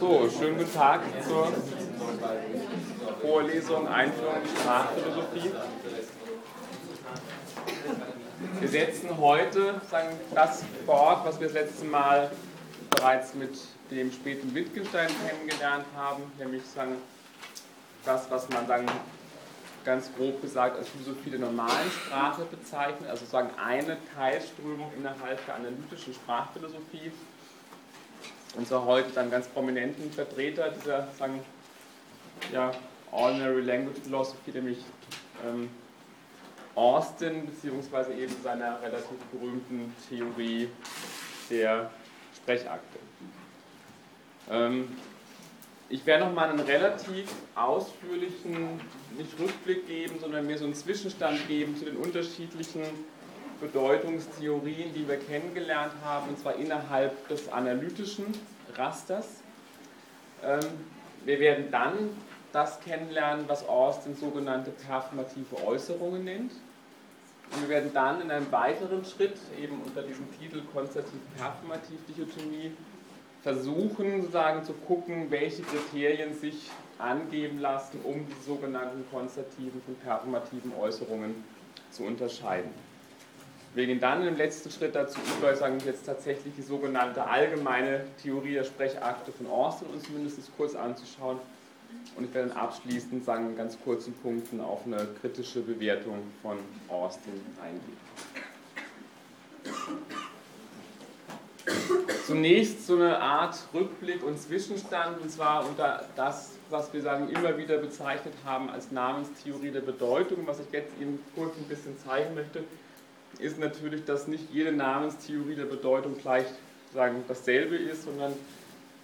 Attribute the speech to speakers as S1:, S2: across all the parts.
S1: So, schönen guten Tag zur Vorlesung Einführung in Sprachphilosophie. Wir setzen heute sagen, das fort, was wir das letzte Mal bereits mit dem späten Wittgenstein kennengelernt haben, nämlich sagen, das, was man sagen, ganz grob gesagt als Philosophie der normalen Sprache bezeichnet, also sagen eine Teilströmung innerhalb der analytischen Sprachphilosophie. Und zwar heute dann ganz prominenten Vertreter dieser sagen, ja, Ordinary Language Philosophy, nämlich ähm, Austin, beziehungsweise eben seiner relativ berühmten Theorie der Sprechakte. Ähm, ich werde noch mal einen relativ ausführlichen, nicht Rückblick geben, sondern mir so einen Zwischenstand geben zu den unterschiedlichen Bedeutungstheorien, die wir kennengelernt haben, und zwar innerhalb des analytischen Rasters. Ähm, wir werden dann das kennenlernen, was Austin sogenannte performative Äußerungen nennt. Und wir werden dann in einem weiteren Schritt, eben unter diesem Titel Konstativ-Performativ-Dichotomie, versuchen, sozusagen zu gucken, welche Kriterien sich angeben lassen, um die sogenannten konstativen und performativen Äußerungen zu unterscheiden. Wir gehen dann im letzten Schritt dazu über, sagen wir jetzt tatsächlich die sogenannte allgemeine Theorie der Sprechakte von Austin uns mindestens kurz anzuschauen. Und ich werde dann abschließend sagen, in ganz kurzen Punkten auf eine kritische Bewertung von Austin eingehen. Zunächst so eine Art Rückblick und Zwischenstand, und zwar unter das, was wir sagen, immer wieder bezeichnet haben als Namenstheorie der Bedeutung. Was ich jetzt Ihnen kurz ein bisschen zeigen möchte, ist natürlich, dass nicht jede Namenstheorie der Bedeutung gleich sagen, dasselbe ist, sondern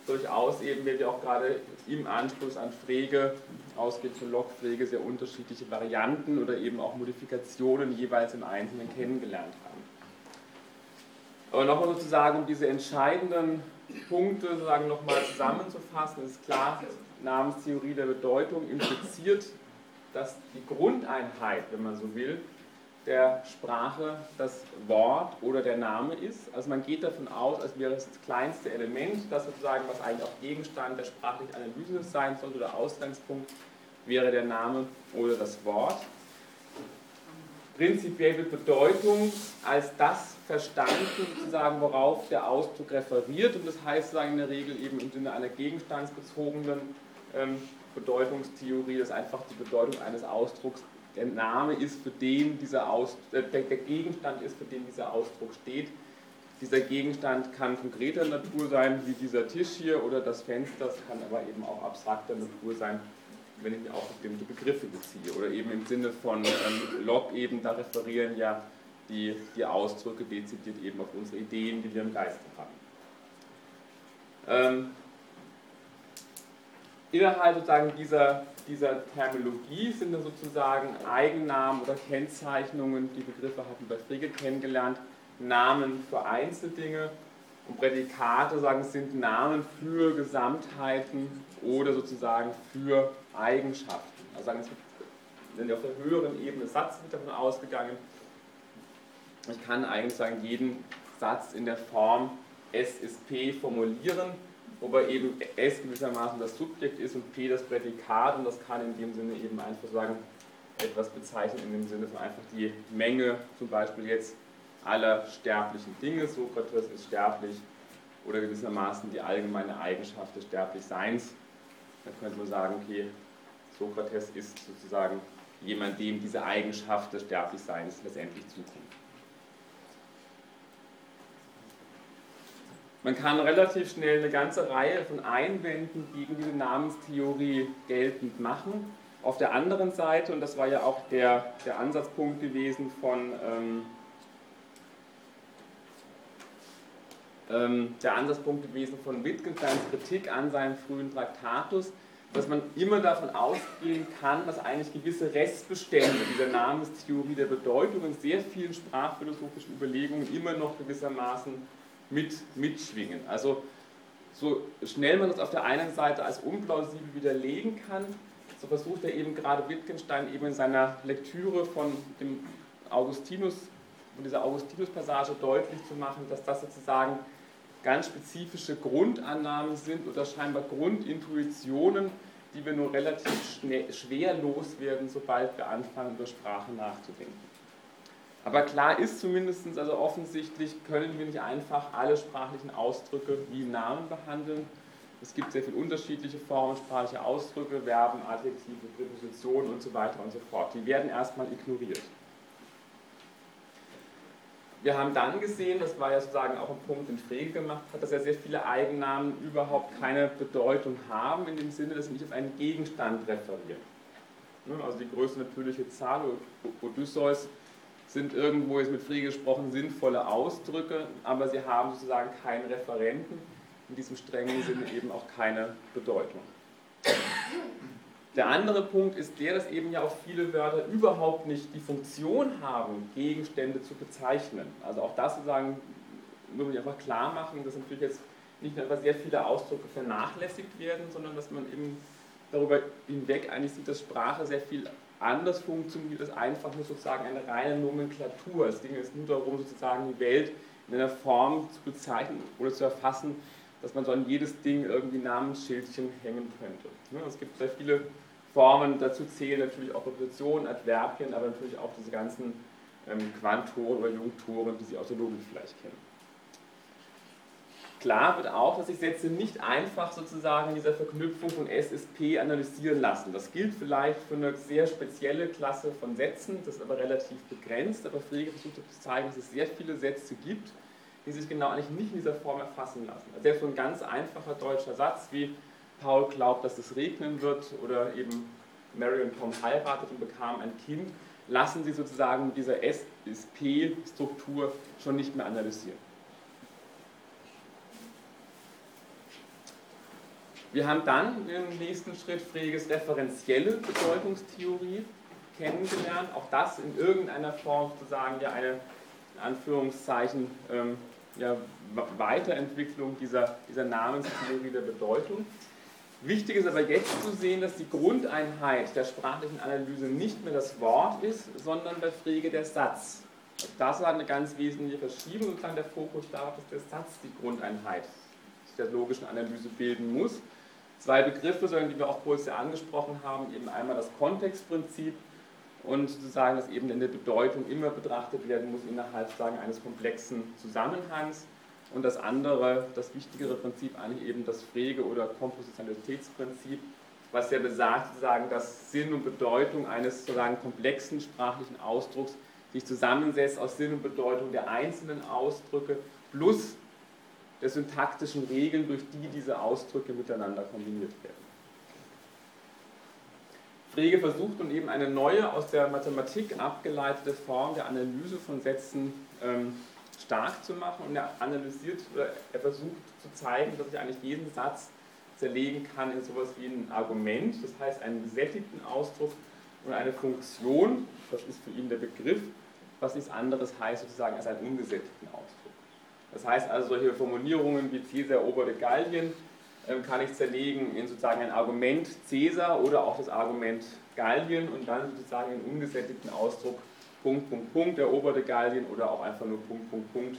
S1: durchaus eben, wie wir auch gerade im Anschluss an Frege, ausgeht von Locke, Frege, sehr unterschiedliche Varianten oder eben auch Modifikationen jeweils im Einzelnen kennengelernt haben. Aber nochmal sozusagen, um diese entscheidenden Punkte sozusagen nochmal zusammenzufassen, ist klar, Namenstheorie der Bedeutung impliziert, dass die Grundeinheit, wenn man so will, der Sprache das Wort oder der Name ist. Also man geht davon aus, als wäre das kleinste Element, das sozusagen, was eigentlich auch Gegenstand der sprachlichen Analyse sein sollte oder Ausgangspunkt, wäre der Name oder das Wort. Prinzipiell wird Bedeutung als das verstanden, sozusagen, worauf der Ausdruck referiert. Und das heißt sozusagen in der Regel eben im Sinne einer gegenstandsbezogenen ähm, Bedeutungstheorie, dass einfach die Bedeutung eines Ausdrucks der Name ist, für den dieser Aus, äh, der, Gegenstand ist, für den dieser Ausdruck steht. Dieser Gegenstand kann konkreter Natur sein, wie dieser Tisch hier oder das Fenster, es kann aber eben auch abstrakter Natur sein, wenn ich auf bestimmte Begriffe beziehe. Oder eben im Sinne von ähm, Locke eben, da referieren ja die, die Ausdrücke dezidiert eben auf unsere Ideen, die wir im Geiste haben. Ähm, innerhalb sozusagen dieser, dieser Terminologie sind dann sozusagen Eigennamen oder Kennzeichnungen, die Begriffe hatten wir bei Frege kennengelernt, Namen für Einzeldinge und Prädikate sagen, sind Namen für Gesamtheiten oder sozusagen für Eigenschaften. Also sagen, sind auf der höheren Ebene Satz davon ausgegangen. Ich kann eigentlich sagen, jeden Satz in der Form S ist P formulieren wobei eben S gewissermaßen das Subjekt ist und P das Prädikat und das kann in dem Sinne eben einfach sagen, etwas bezeichnen in dem Sinne von einfach die Menge, zum Beispiel jetzt aller sterblichen Dinge, Sokrates ist sterblich oder gewissermaßen die allgemeine Eigenschaft des Sterblichseins. Dann könnte man sagen, okay, Sokrates ist sozusagen jemand, dem diese Eigenschaft des Sterblichseins letztendlich zukommt. Man kann relativ schnell eine ganze Reihe von Einwänden gegen diese Namenstheorie geltend machen. Auf der anderen Seite, und das war ja auch der, der Ansatzpunkt gewesen von ähm, ähm, der Ansatzpunkt gewesen von Wittgensteins Kritik an seinem frühen Traktatus, dass man immer davon ausgehen kann, dass eigentlich gewisse Restbestände dieser Namenstheorie der Bedeutung in sehr vielen sprachphilosophischen Überlegungen immer noch gewissermaßen mit, mitschwingen. Also so schnell man das auf der einen Seite als unplausibel widerlegen kann, so versucht er eben gerade Wittgenstein eben in seiner Lektüre von dem Augustinus, von dieser Augustinus-Passage deutlich zu machen, dass das sozusagen ganz spezifische Grundannahmen sind oder scheinbar Grundintuitionen, die wir nur relativ schnell, schwer loswerden, sobald wir anfangen, über Sprache nachzudenken. Aber klar ist zumindest, also offensichtlich können wir nicht einfach alle sprachlichen Ausdrücke wie Namen behandeln. Es gibt sehr viele unterschiedliche Formen sprachlicher Ausdrücke, Verben, Adjektive, Präpositionen und so weiter und so fort. Die werden erstmal ignoriert. Wir haben dann gesehen, das war ja sozusagen auch ein Punkt, den Frege gemacht hat, dass ja sehr viele Eigennamen überhaupt keine Bedeutung haben, in dem Sinne, dass sie nicht auf einen Gegenstand referieren. Also die größte natürliche Zahl, Odysseus, sind irgendwo jetzt mit Frege gesprochen sinnvolle Ausdrücke, aber sie haben sozusagen keinen Referenten, in diesem strengen Sinne eben auch keine Bedeutung. Der andere Punkt ist der, dass eben ja auch viele Wörter überhaupt nicht die Funktion haben, Gegenstände zu bezeichnen. Also auch das sozusagen muss man einfach klar machen, dass natürlich jetzt nicht nur einfach sehr viele Ausdrücke vernachlässigt werden, sondern dass man eben darüber hinweg eigentlich sieht, dass Sprache sehr viel anders funktioniert als einfach nur sozusagen eine reine Nomenklatur. Es ging jetzt nur darum, sozusagen die Welt in einer Form zu bezeichnen oder zu erfassen, dass man so an jedes Ding irgendwie Namensschildchen hängen könnte. Es gibt sehr viele Formen, dazu zählen natürlich auch Präpositionen, Adverbien, aber natürlich auch diese ganzen ähm, Quantoren oder Jungtoren, die Sie aus der Logik vielleicht kennen. Klar wird auch, dass sich Sätze nicht einfach sozusagen in dieser Verknüpfung von S ist P analysieren lassen. Das gilt vielleicht für eine sehr spezielle Klasse von Sätzen, das ist aber relativ begrenzt, aber Frege versucht zu zeigen, dass es sehr viele Sätze gibt, die sich genau eigentlich nicht in dieser Form erfassen lassen. Also selbst so ein ganz einfacher deutscher Satz wie Paul glaubt, dass es regnen wird oder eben Mary und Tom heiratet und bekam ein Kind, lassen sie sozusagen mit dieser S-P-Struktur schon nicht mehr analysieren. Wir haben dann im nächsten Schritt Freges referenzielle Bedeutungstheorie kennengelernt. Auch das in irgendeiner Form sozusagen ja eine, in Anführungszeichen, ähm, ja, Weiterentwicklung dieser, dieser Namenstheorie der Bedeutung. Wichtig ist aber jetzt zu sehen, dass die Grundeinheit der sprachlichen Analyse nicht mehr das Wort ist, sondern bei Frege der Satz. Das war eine ganz wesentliche Verschiebung, sozusagen der Fokus darauf, dass der Satz die Grundeinheit der logischen Analyse bilden muss. Zwei Begriffe, die wir auch kurz angesprochen haben, eben einmal das Kontextprinzip und sozusagen, dass eben in der Bedeutung immer betrachtet werden muss innerhalb sagen, eines komplexen Zusammenhangs. Und das andere, das wichtigere Prinzip eigentlich eben das Frege- oder Kompositionalitätsprinzip, was ja besagt, sozusagen, dass Sinn und Bedeutung eines sozusagen komplexen sprachlichen Ausdrucks sich zusammensetzt aus Sinn und Bedeutung der einzelnen Ausdrücke plus der syntaktischen Regeln, durch die diese Ausdrücke miteinander kombiniert werden. Frege versucht nun eben eine neue, aus der Mathematik abgeleitete Form der Analyse von Sätzen ähm, stark zu machen und er analysiert oder er versucht zu zeigen, dass ich eigentlich jeden Satz zerlegen kann in sowas wie ein Argument, das heißt einen gesättigten Ausdruck und eine Funktion, das ist für ihn der Begriff, was nichts anderes heißt sozusagen als einen ungesättigten Ausdruck. Das heißt also solche Formulierungen wie Caesar eroberte Gallien ähm, kann ich zerlegen in sozusagen ein Argument Caesar oder auch das Argument Gallien und dann sozusagen einen ungesättigten Ausdruck Punkt, Punkt, Punkt, eroberte Gallien oder auch einfach nur Punkt, Punkt, Punkt,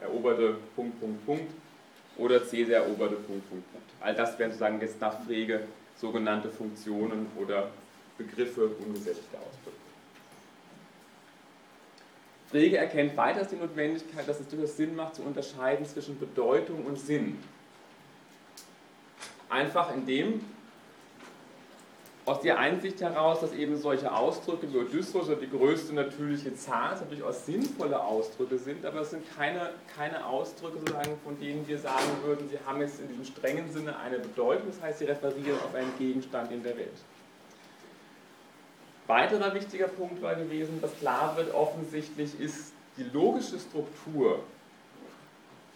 S1: eroberte Punkt, Punkt, Punkt oder Caesar eroberte Punkt, Punkt, Punkt. All das wären sozusagen jetzt nach Frege sogenannte Funktionen oder Begriffe ungesättigter Ausdrücke. Frege erkennt weiters die Notwendigkeit, dass es durchaus Sinn macht, zu unterscheiden zwischen Bedeutung und Sinn. Einfach indem aus der Einsicht heraus, dass eben solche Ausdrücke wie Odysseus oder die größte natürliche Zahl durchaus sinnvolle Ausdrücke sind, aber es sind keine, keine Ausdrücke, sozusagen, von denen wir sagen würden, sie haben jetzt in diesem strengen Sinne eine Bedeutung, das heißt, sie referieren auf einen Gegenstand in der Welt. Weiterer wichtiger Punkt war gewesen, dass klar wird, offensichtlich ist die logische Struktur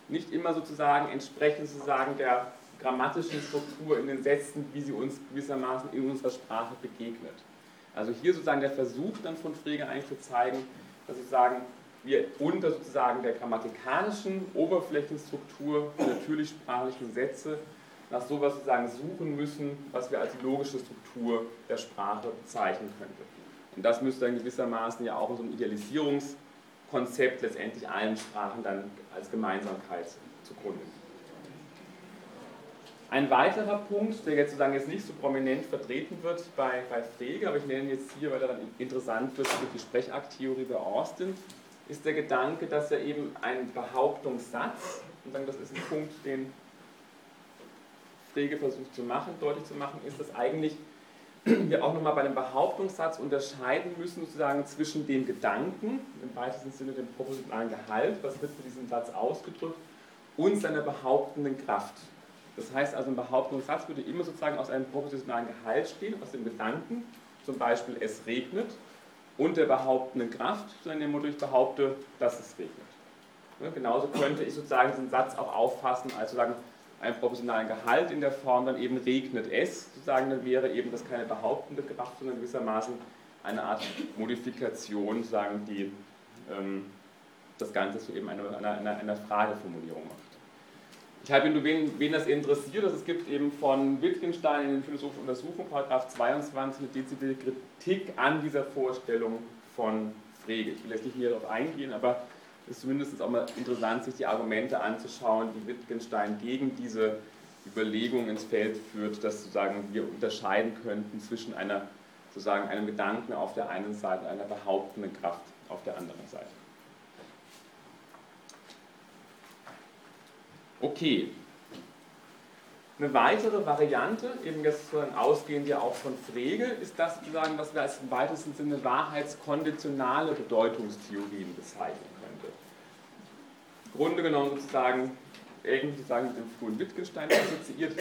S1: nicht immer sozusagen entsprechend sozusagen der grammatischen Struktur in den Sätzen, wie sie uns gewissermaßen in unserer Sprache begegnet. Also hier sozusagen der Versuch dann von Frege eigentlich zu zeigen, dass sozusagen wir unter sozusagen der grammatikalischen Oberflächenstruktur natürlich sprachlichen Sätze nach sowas sozusagen suchen müssen, was wir als logische Struktur der Sprache bezeichnen könnten. Und das müsste dann gewissermaßen ja auch in so einem Idealisierungskonzept letztendlich allen Sprachen dann als Gemeinsamkeit zugrunde. Ein weiterer Punkt, der jetzt sozusagen jetzt nicht so prominent vertreten wird bei, bei Frege, aber ich nenne ihn jetzt hier, weil er dann interessant wird für die Sprechakttheorie bei Austin, ist der Gedanke, dass er eben ein Behauptungssatz, und dann das ist ein Punkt, den Frege versucht zu machen, deutlich zu machen, ist, dass eigentlich wir auch nochmal bei einem Behauptungssatz unterscheiden müssen, sozusagen zwischen dem Gedanken, im weitesten Sinne dem propositionalen Gehalt, was wird mit diesem Satz ausgedrückt, und seiner behauptenden Kraft. Das heißt also, ein Behauptungssatz würde immer sozusagen aus einem propositionalen Gehalt stehen, aus dem Gedanken, zum Beispiel es regnet, und der behauptenden Kraft, sondern dem Motto, ich behaupte, dass es regnet. Ja, genauso könnte ich sozusagen diesen Satz auch auffassen, als sozusagen einen proportionalen Gehalt in der Form, dann eben regnet es, sozusagen, dann wäre eben das keine behauptende Kraft, sondern gewissermaßen eine Art Modifikation, sagen die ähm, das Ganze zu eben einer, einer, einer Frageformulierung macht. Ich habe nur, wen, wen das interessiert, dass es gibt eben von Wittgenstein in den philosophischen Untersuchungen, Paragraph 22, eine dezidierte Kritik an dieser Vorstellung von Frege. Ich will jetzt nicht mehr darauf eingehen, aber ist zumindest auch mal interessant, sich die Argumente anzuschauen, die Wittgenstein gegen diese Überlegung ins Feld führt, dass sozusagen wir unterscheiden könnten zwischen einer, sozusagen einem Gedanken auf der einen Seite und einer behauptenden Kraft auf der anderen Seite. Okay. Eine weitere Variante, eben jetzt ausgehend ja auch von Frege, ist das sozusagen, was wir als im weitesten Sinne wahrheitskonditionale Bedeutungstheorien bezeichnen Grunde genommen sozusagen irgendwie sagen mit dem frühen Wittgenstein assoziiert.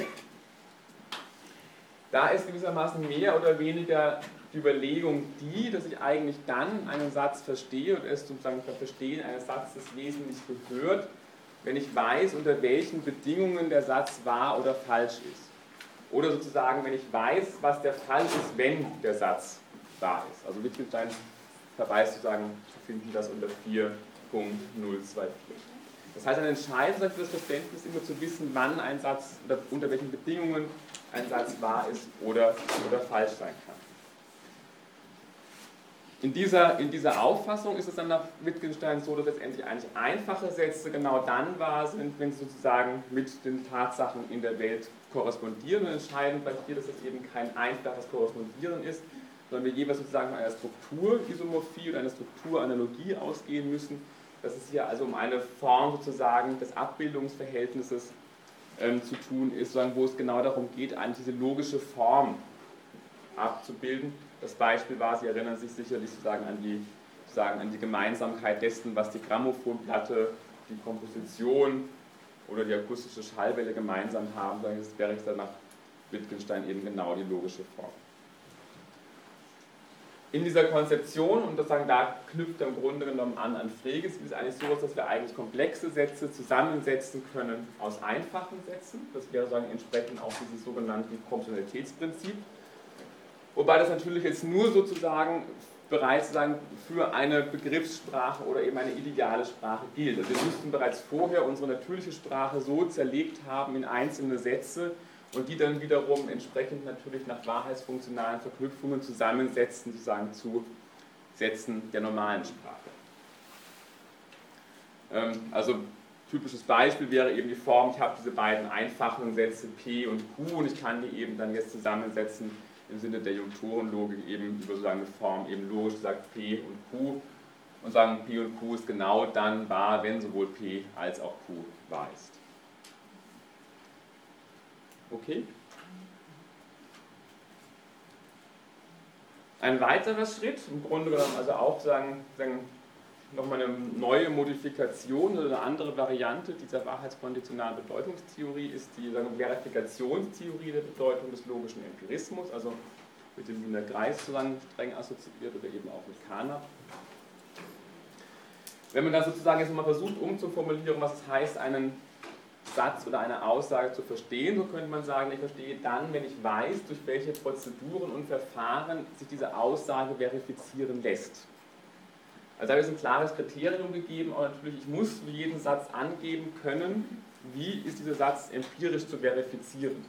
S1: Da ist gewissermaßen mehr oder weniger die Überlegung die, dass ich eigentlich dann einen Satz verstehe und es sozusagen beim Verstehen eines Satzes wesentlich gehört, wenn ich weiß, unter welchen Bedingungen der Satz wahr oder falsch ist. Oder sozusagen, wenn ich weiß, was der Fall ist, wenn der Satz wahr ist. Also Wittgenstein verweist sozusagen, finden das unter 4.024. Das heißt, ein entscheidender für das Verständnis immer zu wissen, wann ein Satz oder unter welchen Bedingungen ein Satz wahr ist oder, oder falsch sein kann. In dieser, in dieser Auffassung ist es dann nach Wittgenstein so, dass letztendlich eigentlich einfache Sätze genau dann wahr sind, wenn sie sozusagen mit den Tatsachen in der Welt korrespondieren. Und entscheidend bei hier, dass es eben kein einfaches Korrespondieren ist, sondern wir jeweils sozusagen von einer Strukturisomorphie oder einer Strukturanalogie ausgehen müssen, dass es hier also um eine Form sozusagen des Abbildungsverhältnisses ähm, zu tun ist, wo es genau darum geht, eigentlich diese logische Form abzubilden. Das Beispiel war, Sie erinnern sich sicherlich sozusagen an die, sozusagen an die Gemeinsamkeit dessen, was die Grammophonplatte, die Komposition oder die akustische Schallwelle gemeinsam haben. Das wäre jetzt dann nach Wittgenstein eben genau die logische Form in dieser Konzeption, und das sagen, da knüpft im Grunde genommen an an Freges, ist es eigentlich so, dass wir eigentlich komplexe Sätze zusammensetzen können aus einfachen Sätzen. Das wäre sagen, entsprechend auch dieses sogenannte Proportionalitätsprinzip. Wobei das natürlich jetzt nur sozusagen bereits sagen, für eine Begriffssprache oder eben eine ideale Sprache gilt. Also wir müssten bereits vorher unsere natürliche Sprache so zerlegt haben in einzelne Sätze, und die dann wiederum entsprechend natürlich nach wahrheitsfunktionalen Verknüpfungen zusammensetzen, sozusagen zu Sätzen der normalen Sprache. Ähm, also typisches Beispiel wäre eben die Form, ich habe diese beiden einfachen Sätze P und Q und ich kann die eben dann jetzt zusammensetzen im Sinne der Junktorenlogik eben über so eine Form eben logisch sagt P und Q und sagen P und Q ist genau dann wahr, wenn sowohl P als auch Q wahr ist. Okay? Ein weiterer Schritt, im Grunde genommen also auch sagen, sagen nochmal eine neue Modifikation oder eine andere Variante dieser wahrheitskonditionalen Bedeutungstheorie ist die Verifikationstheorie der Bedeutung des logischen Empirismus, also mit dem Wiener Kreis zusammen streng assoziiert oder eben auch mit Kana. Wenn man dann sozusagen jetzt mal versucht umzuformulieren, was es heißt, einen Satz oder eine Aussage zu verstehen, so könnte man sagen, ich verstehe dann, wenn ich weiß, durch welche Prozeduren und Verfahren sich diese Aussage verifizieren lässt. Also da ist ein klares Kriterium gegeben, aber natürlich, ich muss für jeden Satz angeben können, wie ist dieser Satz empirisch zu verifizieren.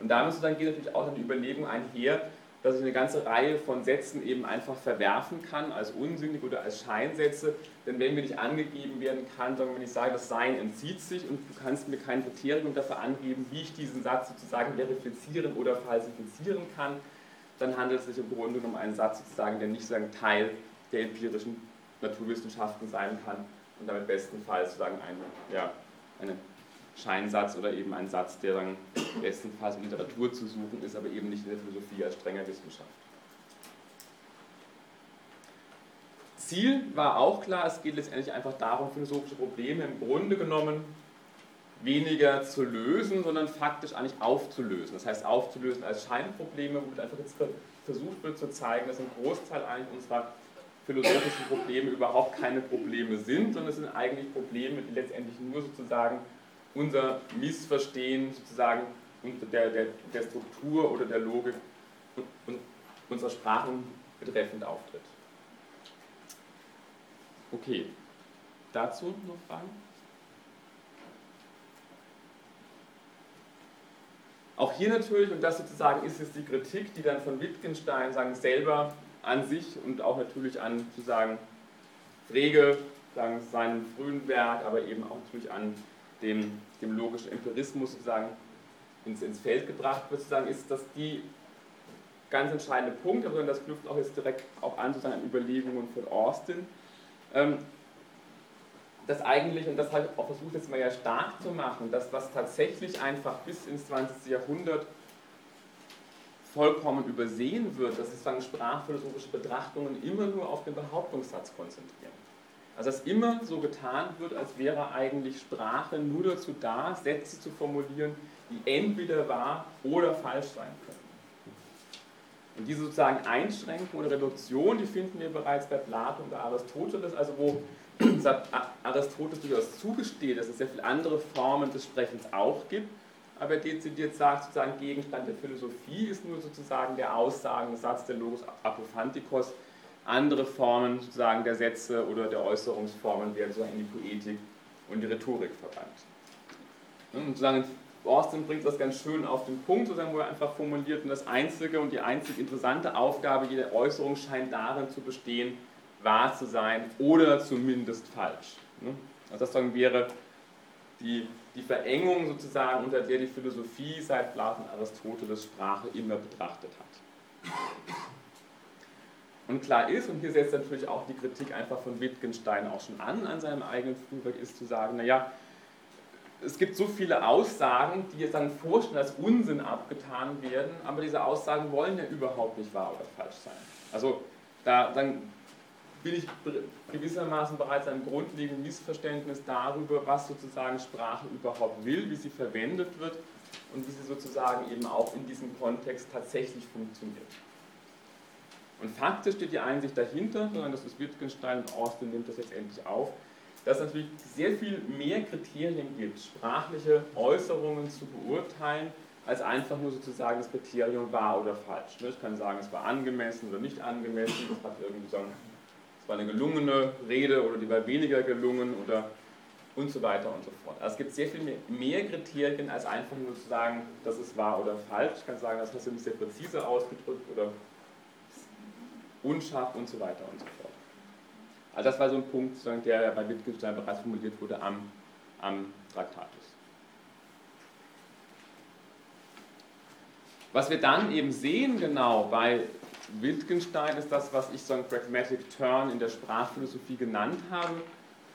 S1: Und damit dann geht natürlich auch eine Überlegung einher, dass ich eine ganze Reihe von Sätzen eben einfach verwerfen kann, als unsinnig oder als Scheinsätze. Denn wenn mir nicht angegeben werden kann, sondern wenn ich sage, das Sein entzieht sich und du kannst mir kein Kriterium dafür angeben, wie ich diesen Satz sozusagen verifizieren oder falsifizieren kann, dann handelt es sich im Grunde um einen Satz sozusagen, der nicht sozusagen Teil der empirischen Naturwissenschaften sein kann und damit bestenfalls sozusagen ein, ja, eine Scheinsatz oder eben ein Satz, der dann bestenfalls in Literatur zu suchen ist, aber eben nicht in der Philosophie als strenger Wissenschaft. Ziel war auch klar, es geht letztendlich einfach darum, philosophische Probleme im Grunde genommen weniger zu lösen, sondern faktisch eigentlich aufzulösen. Das heißt, aufzulösen als Scheinprobleme, womit einfach jetzt versucht wird zu zeigen, dass ein Großteil eigentlich unserer philosophischen Probleme überhaupt keine Probleme sind, sondern es sind eigentlich Probleme, die letztendlich nur sozusagen unser Missverstehen sozusagen der, der, der Struktur oder der Logik unserer Sprachen betreffend auftritt. Okay, dazu noch Fragen? Auch hier natürlich, und das sozusagen ist jetzt die Kritik, die dann von Wittgenstein sagen, selber an sich und auch natürlich an sozusagen Frege, sagen, seinem frühen Werk, aber eben auch natürlich an dem, dem logischen Empirismus sozusagen ins, ins Feld gebracht wird, sozusagen, ist, dass die ganz entscheidende Punkt, aber das knüpft auch jetzt direkt auch an sozusagen an Überlegungen von Austin, ähm, dass eigentlich, und das habe ich auch versucht jetzt mal ja stark zu machen, dass was tatsächlich einfach bis ins 20. Jahrhundert vollkommen übersehen wird, dass sozusagen sprachphilosophische Betrachtungen immer nur auf den Behauptungssatz konzentrieren. Also dass immer so getan wird, als wäre eigentlich Sprache nur dazu da, Sätze zu formulieren, die entweder wahr oder falsch sein können. Und diese sozusagen Einschränkung oder Reduktion, die finden wir bereits bei Plato und bei Aristoteles, also wo Aristoteles durchaus zugesteht, dass es sehr viele andere Formen des Sprechens auch gibt, aber dezidiert sagt, sozusagen Gegenstand der Philosophie ist nur sozusagen der Aussagensatz der Logos Apophantikos, andere Formen sozusagen der Sätze oder der Äußerungsformen werden sozusagen in die Poetik und die Rhetorik verbannt. Und sozusagen Austin bringt das ganz schön auf den Punkt, sozusagen, wo er einfach formuliert, und das einzige und die einzig interessante Aufgabe jeder Äußerung scheint darin zu bestehen, wahr zu sein oder zumindest falsch. Also das wäre die, die Verengung sozusagen, unter der die Philosophie seit Platon Aristoteles Sprache immer betrachtet hat. Und klar ist, und hier setzt natürlich auch die Kritik einfach von Wittgenstein auch schon an, an seinem eigenen Frühwerk, ist zu sagen, naja, es gibt so viele Aussagen, die jetzt dann vorstellen als Unsinn abgetan werden, aber diese Aussagen wollen ja überhaupt nicht wahr oder falsch sein. Also da dann bin ich gewissermaßen bereits einem grundlegenden Missverständnis darüber, was sozusagen Sprache überhaupt will, wie sie verwendet wird und wie sie sozusagen eben auch in diesem Kontext tatsächlich funktioniert. Und faktisch steht die Einsicht dahinter, sondern das ist Wittgenstein und Austin nimmt das jetzt endlich auf, dass es natürlich sehr viel mehr Kriterien gibt, sprachliche Äußerungen zu beurteilen, als einfach nur sozusagen das Kriterium wahr oder falsch. Ich kann sagen, es war angemessen oder nicht angemessen, es hat irgendwie sagen, es war eine gelungene Rede oder die war weniger gelungen oder und so weiter und so fort. Also es gibt sehr viel mehr, Kriterien, als einfach nur zu sagen, das ist wahr oder falsch. Ich kann sagen, das nicht sehr präzise ausgedrückt oder unscharf und so weiter und so fort. Also das war so ein Punkt, der bei Wittgenstein bereits formuliert wurde am, am Traktatus. Was wir dann eben sehen genau bei Wittgenstein ist das, was ich so ein Pragmatic Turn in der Sprachphilosophie genannt habe.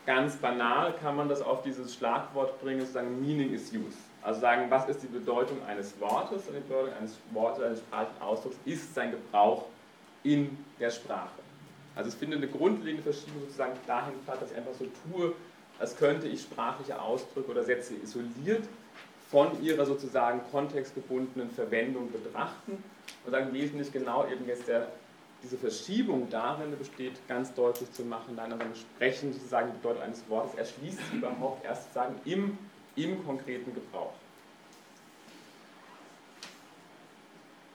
S1: Ganz banal kann man das auf dieses Schlagwort bringen, sozusagen Meaning is Use. Also sagen, was ist die Bedeutung eines Wortes? Und die Bedeutung eines Wortes, eines sprachlichen Ausdrucks ist sein Gebrauch in der Sprache. Also ich finde eine grundlegende Verschiebung sozusagen dahin statt, dass ich einfach so tue, als könnte ich sprachliche Ausdrücke oder Sätze isoliert von ihrer sozusagen kontextgebundenen Verwendung betrachten und dann wesentlich genau eben jetzt der, diese Verschiebung darin besteht, ganz deutlich zu machen, dann aber Sprechen sozusagen die Bedeutung eines Wortes erschließt sich überhaupt erst sozusagen im, im konkreten Gebrauch.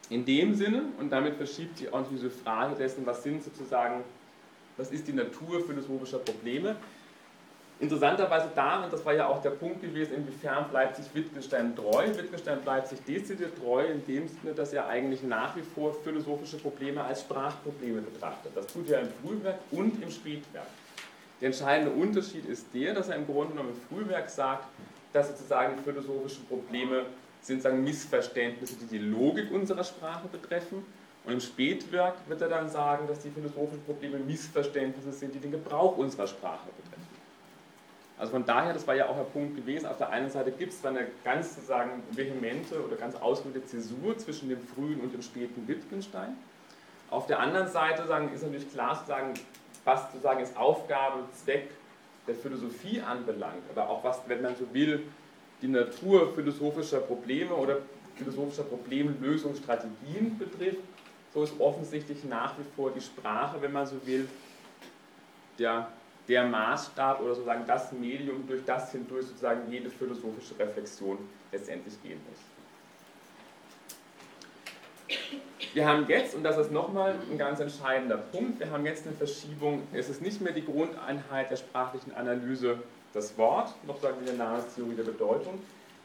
S1: In dem Sinne, und damit verschiebt sich auch diese Frage dessen, was sind sozusagen, was ist die Natur philosophischer Probleme, Interessanterweise da, und das war ja auch der Punkt gewesen, inwiefern bleibt sich Wittgenstein treu. Wittgenstein bleibt sich dezidiert treu in dem Sinne, dass er eigentlich nach wie vor philosophische Probleme als Sprachprobleme betrachtet. Das tut er im Frühwerk und im Spätwerk. Der entscheidende Unterschied ist der, dass er im Grunde genommen im Frühwerk sagt, dass sozusagen philosophische Probleme sind sagen Missverständnisse, die die Logik unserer Sprache betreffen. Und im Spätwerk wird er dann sagen, dass die philosophischen Probleme Missverständnisse sind, die den Gebrauch unserer Sprache betreffen. Also von daher, das war ja auch der Punkt gewesen, auf der einen Seite gibt es dann eine ganz sozusagen vehemente oder ganz ausgeführte Zäsur zwischen dem frühen und dem späten Wittgenstein. Auf der anderen Seite sagen, ist natürlich klar zu sagen, was sozusagen ist Aufgabe, Zweck der Philosophie anbelangt, aber auch was, wenn man so will, die Natur philosophischer Probleme oder philosophischer Problemlösungsstrategien betrifft, so ist offensichtlich nach wie vor die Sprache, wenn man so will, der der Maßstab oder sozusagen das Medium, durch das hindurch sozusagen jede philosophische Reflexion letztendlich gehen muss. Wir haben jetzt, und das ist nochmal ein ganz entscheidender Punkt, wir haben jetzt eine Verschiebung, es ist nicht mehr die Grundeinheit der sprachlichen Analyse das Wort, noch sagen wir in Namenstheorie der Bedeutung,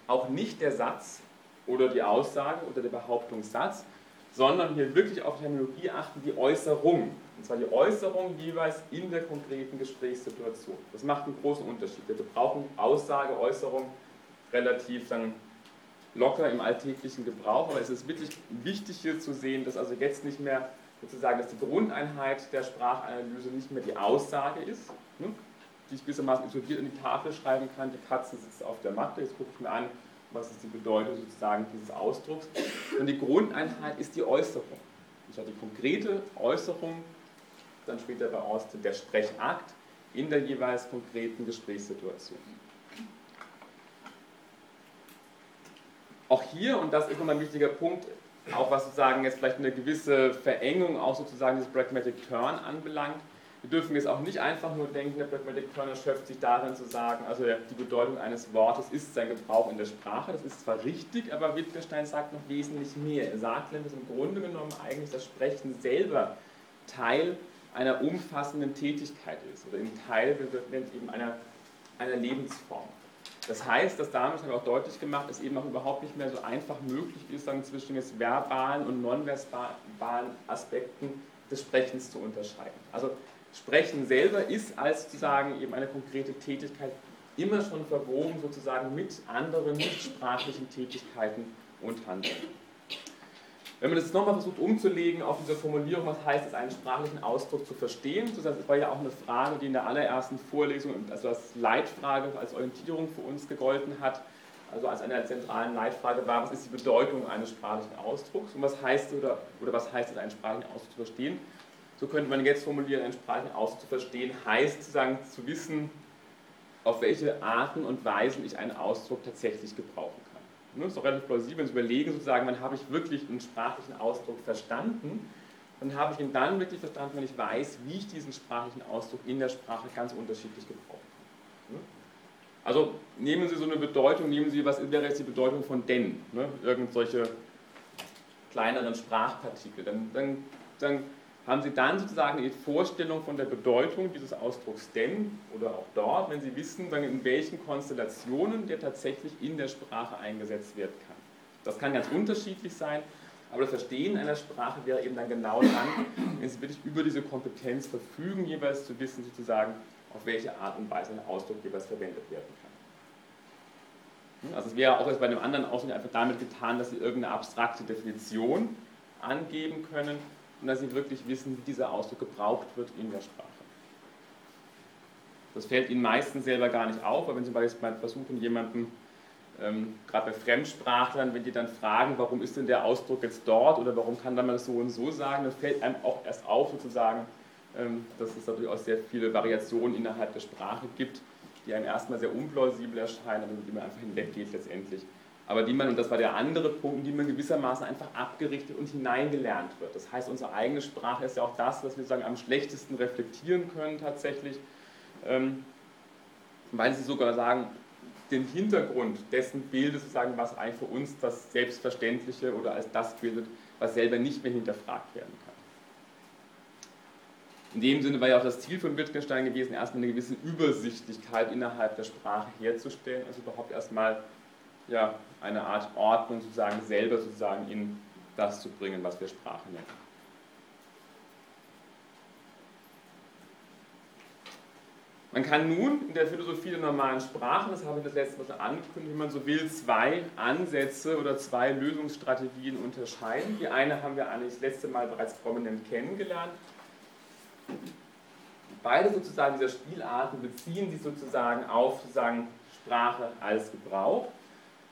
S1: auch nicht der Satz oder die Aussage oder der Behauptungssatz, sondern hier wirklich auf Terminologie achten, die Äußerung. Und zwar die Äußerung jeweils in der konkreten Gesprächssituation. Das macht einen großen Unterschied. Wir brauchen Aussage, Äußerung relativ dann locker im alltäglichen Gebrauch, aber es ist wirklich wichtig hier zu sehen, dass also jetzt nicht mehr sozusagen, dass die Grundeinheit der Sprachanalyse nicht mehr die Aussage ist, ne, die ich gewissermaßen isoliert in die Tafel schreiben kann, die Katze sitzt auf der Matte, jetzt gucke ich mir an, was ist die Bedeutung sozusagen dieses Ausdrucks, sondern die Grundeinheit ist die Äußerung. Ich habe die konkrete Äußerung dann später bei Austin der Sprechakt in der jeweils konkreten Gesprächssituation. Auch hier, und das ist nochmal ein wichtiger Punkt, auch was sozusagen jetzt vielleicht eine gewisse Verengung auch sozusagen des Pragmatic Turn anbelangt, wir dürfen jetzt auch nicht einfach nur denken, der Pragmatic Turn erschöpft sich darin zu sagen, also die Bedeutung eines Wortes ist sein Gebrauch in der Sprache. Das ist zwar richtig, aber Wittgenstein sagt noch wesentlich mehr. Er sagt nämlich, im Grunde genommen eigentlich das Sprechen selber Teil einer umfassenden Tätigkeit ist oder im Teil nennt eben einer, einer Lebensform. Das heißt, dass damit haben wir auch deutlich gemacht, dass eben auch überhaupt nicht mehr so einfach möglich ist, dann zwischen jetzt verbalen und nonverbalen Aspekten des Sprechens zu unterscheiden. Also Sprechen selber ist als sozusagen eben eine konkrete Tätigkeit immer schon verwoben sozusagen mit anderen nichtsprachlichen Tätigkeiten und Handlungen. Wenn man das nochmal versucht umzulegen auf diese Formulierung, was heißt es, einen sprachlichen Ausdruck zu verstehen, das war ja auch eine Frage, die in der allerersten Vorlesung, also als Leitfrage, als Orientierung für uns gegolten hat, also als eine der zentralen Leitfrage war, was ist die Bedeutung eines sprachlichen Ausdrucks und was heißt oder, oder was heißt es, einen sprachlichen Ausdruck zu verstehen. So könnte man jetzt formulieren, einen sprachlichen Ausdruck zu verstehen, heißt sozusagen zu wissen, auf welche Arten und Weisen ich einen Ausdruck tatsächlich gebrauchen kann. Das ist doch relativ plausibel, wenn Sie überlegen, sozusagen, wann habe ich wirklich einen sprachlichen Ausdruck verstanden, dann habe ich ihn dann wirklich verstanden, wenn ich weiß, wie ich diesen sprachlichen Ausdruck in der Sprache ganz unterschiedlich gebrauchen kann. Also nehmen Sie so eine Bedeutung, nehmen Sie, was wäre jetzt die Bedeutung von denn? Ne? Irgend solche kleineren Sprachpartikel. Dann, dann, dann haben Sie dann sozusagen eine Vorstellung von der Bedeutung dieses Ausdrucks denn oder auch dort, wenn Sie wissen, in welchen Konstellationen der tatsächlich in der Sprache eingesetzt werden kann. Das kann ganz unterschiedlich sein, aber das Verstehen einer Sprache wäre eben dann genau dann, wenn Sie wirklich über diese Kompetenz verfügen, jeweils zu wissen, sozusagen, auf welche Art und Weise ein Ausdruck jeweils verwendet werden kann. Also es wäre auch bei einem anderen Ausdruck einfach damit getan, dass Sie irgendeine abstrakte Definition angeben können und dass sie wirklich wissen, wie dieser Ausdruck gebraucht wird in der Sprache. Das fällt ihnen meistens selber gar nicht auf, aber wenn sie mal versuchen, jemanden, ähm, gerade bei Fremdsprachlern, wenn die dann fragen, warum ist denn der Ausdruck jetzt dort oder warum kann man das so und so sagen, dann fällt einem auch erst auf, sozusagen, ähm, dass es natürlich auch sehr viele Variationen innerhalb der Sprache gibt, die einem erstmal sehr unplausibel erscheinen, aber mit man einfach hinweggeht letztendlich aber die man, und das war der andere Punkt, die man gewissermaßen einfach abgerichtet und hineingelernt wird. Das heißt, unsere eigene Sprache ist ja auch das, was wir sagen, am schlechtesten reflektieren können tatsächlich, ähm, weil sie sogar sagen, den Hintergrund dessen bildet, sozusagen, was eigentlich für uns das Selbstverständliche oder als das bildet, was selber nicht mehr hinterfragt werden kann. In dem Sinne war ja auch das Ziel von Wittgenstein gewesen, erstmal eine gewisse Übersichtlichkeit innerhalb der Sprache herzustellen, also überhaupt erstmal ja, eine Art Ordnung sozusagen selber sozusagen in das zu bringen, was wir Sprache nennen. Man kann nun in der Philosophie der normalen Sprachen, das habe ich das letzte Mal schon angekündigt, wenn man so will, zwei Ansätze oder zwei Lösungsstrategien unterscheiden. Die eine haben wir eigentlich das letzte Mal bereits prominent kennengelernt. Beide sozusagen dieser Spielarten beziehen sich sozusagen auf sozusagen Sprache als Gebrauch.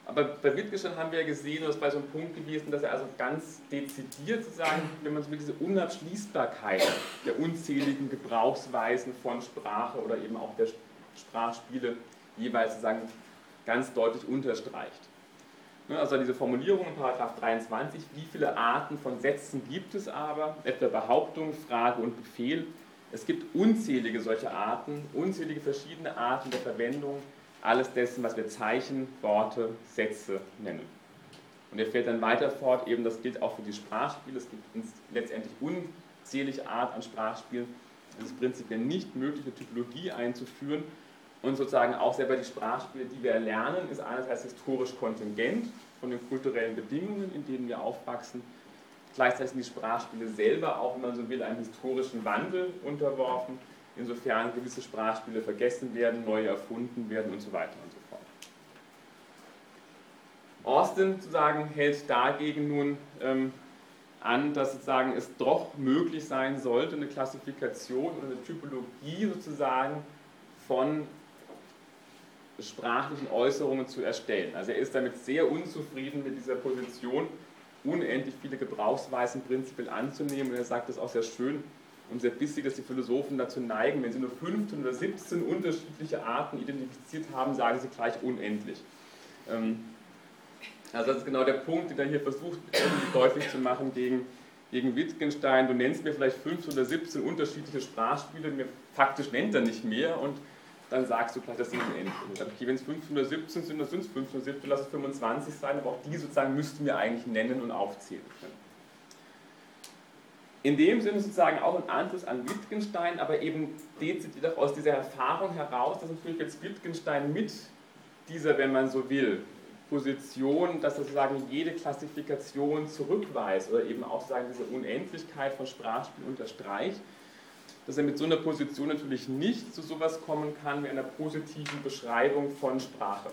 S1: Aber bei Wittgenstein haben wir ja gesehen, das war so ein Punkt gewesen, dass er also ganz dezidiert sozusagen, wenn man so will, diese Unabschließbarkeit der unzähligen Gebrauchsweisen von Sprache oder eben auch der Sprachspiele jeweils sozusagen ganz deutlich unterstreicht. Ne, also diese Formulierung in Paragraph 23, wie viele Arten von Sätzen gibt es aber, etwa Behauptung, Frage und Befehl. Es gibt unzählige solche Arten, unzählige verschiedene Arten der Verwendung alles dessen, was wir Zeichen, Worte, Sätze nennen. Und er fährt dann weiter fort, eben das gilt auch für die Sprachspiele, es gibt letztendlich unzählige Art an Sprachspielen. Es ist prinzipiell nicht möglich, eine Typologie einzuführen und sozusagen auch selber die Sprachspiele, die wir erlernen, ist einerseits historisch kontingent von den kulturellen Bedingungen, in denen wir aufwachsen. Gleichzeitig sind die Sprachspiele selber auch, wenn man so will, einem historischen Wandel unterworfen insofern gewisse Sprachspiele vergessen werden, neue erfunden werden und so weiter und so fort. Austin sozusagen hält dagegen nun ähm, an, dass sozusagen es doch möglich sein sollte, eine Klassifikation oder eine Typologie sozusagen von sprachlichen Äußerungen zu erstellen. Also er ist damit sehr unzufrieden mit dieser Position, unendlich viele Gebrauchsweisen prinzipiell anzunehmen. Und er sagt das auch sehr schön, und sehr bissig, dass die Philosophen dazu neigen, wenn sie nur 15 oder 17 unterschiedliche Arten identifiziert haben, sagen sie gleich unendlich. Ähm, also das ist genau der Punkt, den er hier versucht deutlich zu machen gegen, gegen Wittgenstein. Du nennst mir vielleicht 15 oder 17 unterschiedliche Sprachspiele, mir faktisch nennt er nicht mehr und dann sagst du gleich, das sind unendlich. Okay, wenn es 15 oder 17 sind, dann sind es 15 oder 17, lass es 25 sein, aber auch die sozusagen müssten wir eigentlich nennen und aufzählen können in dem Sinne sozusagen auch ein Anschluss an Wittgenstein, aber eben dezidiert auch aus dieser Erfahrung heraus, dass natürlich jetzt Wittgenstein mit dieser, wenn man so will, Position, dass er sozusagen jede Klassifikation zurückweist oder eben auch sagen, diese Unendlichkeit von Sprachspielen unterstreicht, dass er mit so einer Position natürlich nicht zu sowas kommen kann wie einer positiven Beschreibung von Sprache.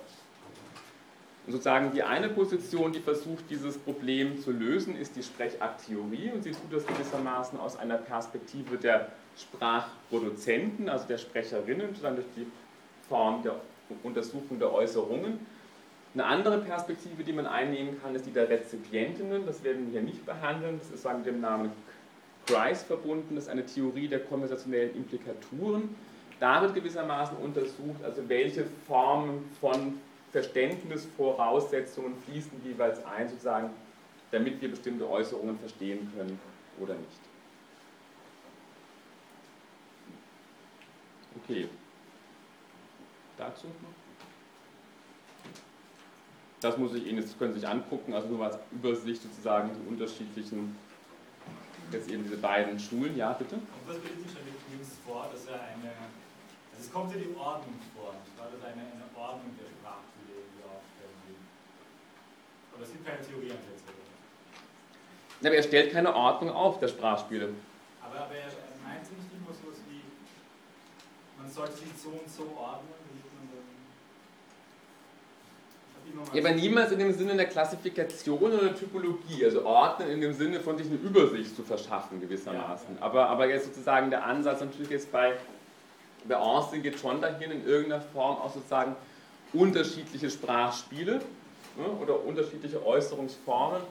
S1: Und sozusagen die eine Position, die versucht, dieses Problem zu lösen, ist die Sprechakttheorie und sie tut das gewissermaßen aus einer Perspektive der Sprachproduzenten, also der Sprecherinnen, sozusagen durch die Form der Untersuchung der Äußerungen. Eine andere Perspektive, die man einnehmen kann, ist die der Rezipientinnen. Das werden wir hier nicht behandeln. Das ist sagen, mit dem Namen Grice verbunden. Das ist eine Theorie der konversationellen Implikaturen. Da wird gewissermaßen untersucht, also welche Formen von Verständnisvoraussetzungen fließen jeweils ein, sozusagen, damit wir bestimmte Äußerungen verstehen können oder nicht. Okay. Dazu? Das muss ich Ihnen, das können Sie sich angucken, also nur als Übersicht sozusagen die unterschiedlichen, jetzt eben diese beiden Schulen. Ja, bitte? Und
S2: was bildet sich damit vor, dass er eine, also es kommt ja die Ordnung vor, dass eine, eine Ordnung der aber es gibt keine Theorieansätze.
S1: Aber er stellt keine Ordnung auf, der Sprachspiele.
S2: Aber, aber er meint nicht immer so wie, man sollte sich so und so ordnen.
S1: Ja, aber niemals in dem Sinne der Klassifikation oder Typologie, also ordnen in dem Sinne von sich eine Übersicht zu verschaffen gewissermaßen. Ja, ja. Aber, aber jetzt sozusagen der Ansatz natürlich jetzt bei, Austin geht schon dahin in irgendeiner Form auch sozusagen unterschiedliche Sprachspiele oder unterschiedliche Äußerungsformen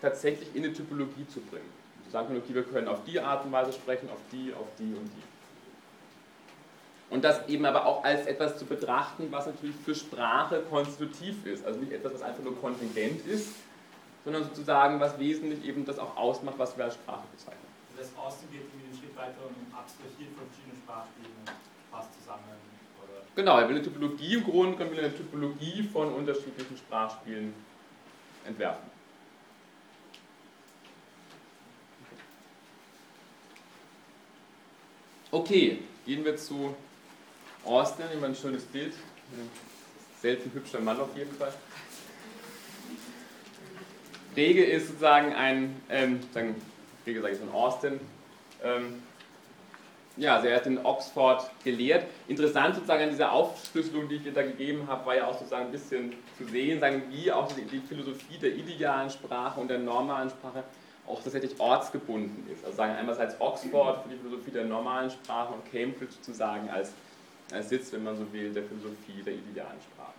S1: tatsächlich in eine Typologie zu bringen. Zu sagen okay, wir können auf die Art und Weise sprechen, auf die, auf die und die. Und das eben aber auch als etwas zu betrachten, was natürlich für Sprache konstitutiv ist. Also nicht etwas, was einfach nur kontingent ist, sondern sozusagen, was wesentlich eben das auch ausmacht, was wir als Sprache bezeichnen.
S2: Das Außen geht einen Schritt weiter und abstrahiert von verschiedenen Sprachspielen passt zusammen.
S1: Genau, er will eine Typologie im Grunde, er will eine Typologie von unterschiedlichen Sprachspielen entwerfen. Okay, gehen wir zu Austin, immer ein schönes Bild. Selten hübscher Mann auf jeden Fall. Rege ist sozusagen ein, ähm, sagen, Rege sage ich von Austin, ähm, ja, also er hat in Oxford gelehrt. Interessant sozusagen an dieser Aufschlüsselung, die ich dir da gegeben habe, war ja auch sozusagen ein bisschen zu sehen, sagen, wie auch die, Philosophie der idealen Sprache und der normalen Sprache auch tatsächlich ortsgebunden ist. Also sagen einerseits Oxford für die Philosophie der normalen Sprache und Cambridge sozusagen als, als Sitz, wenn man so will, der Philosophie der idealen Sprache.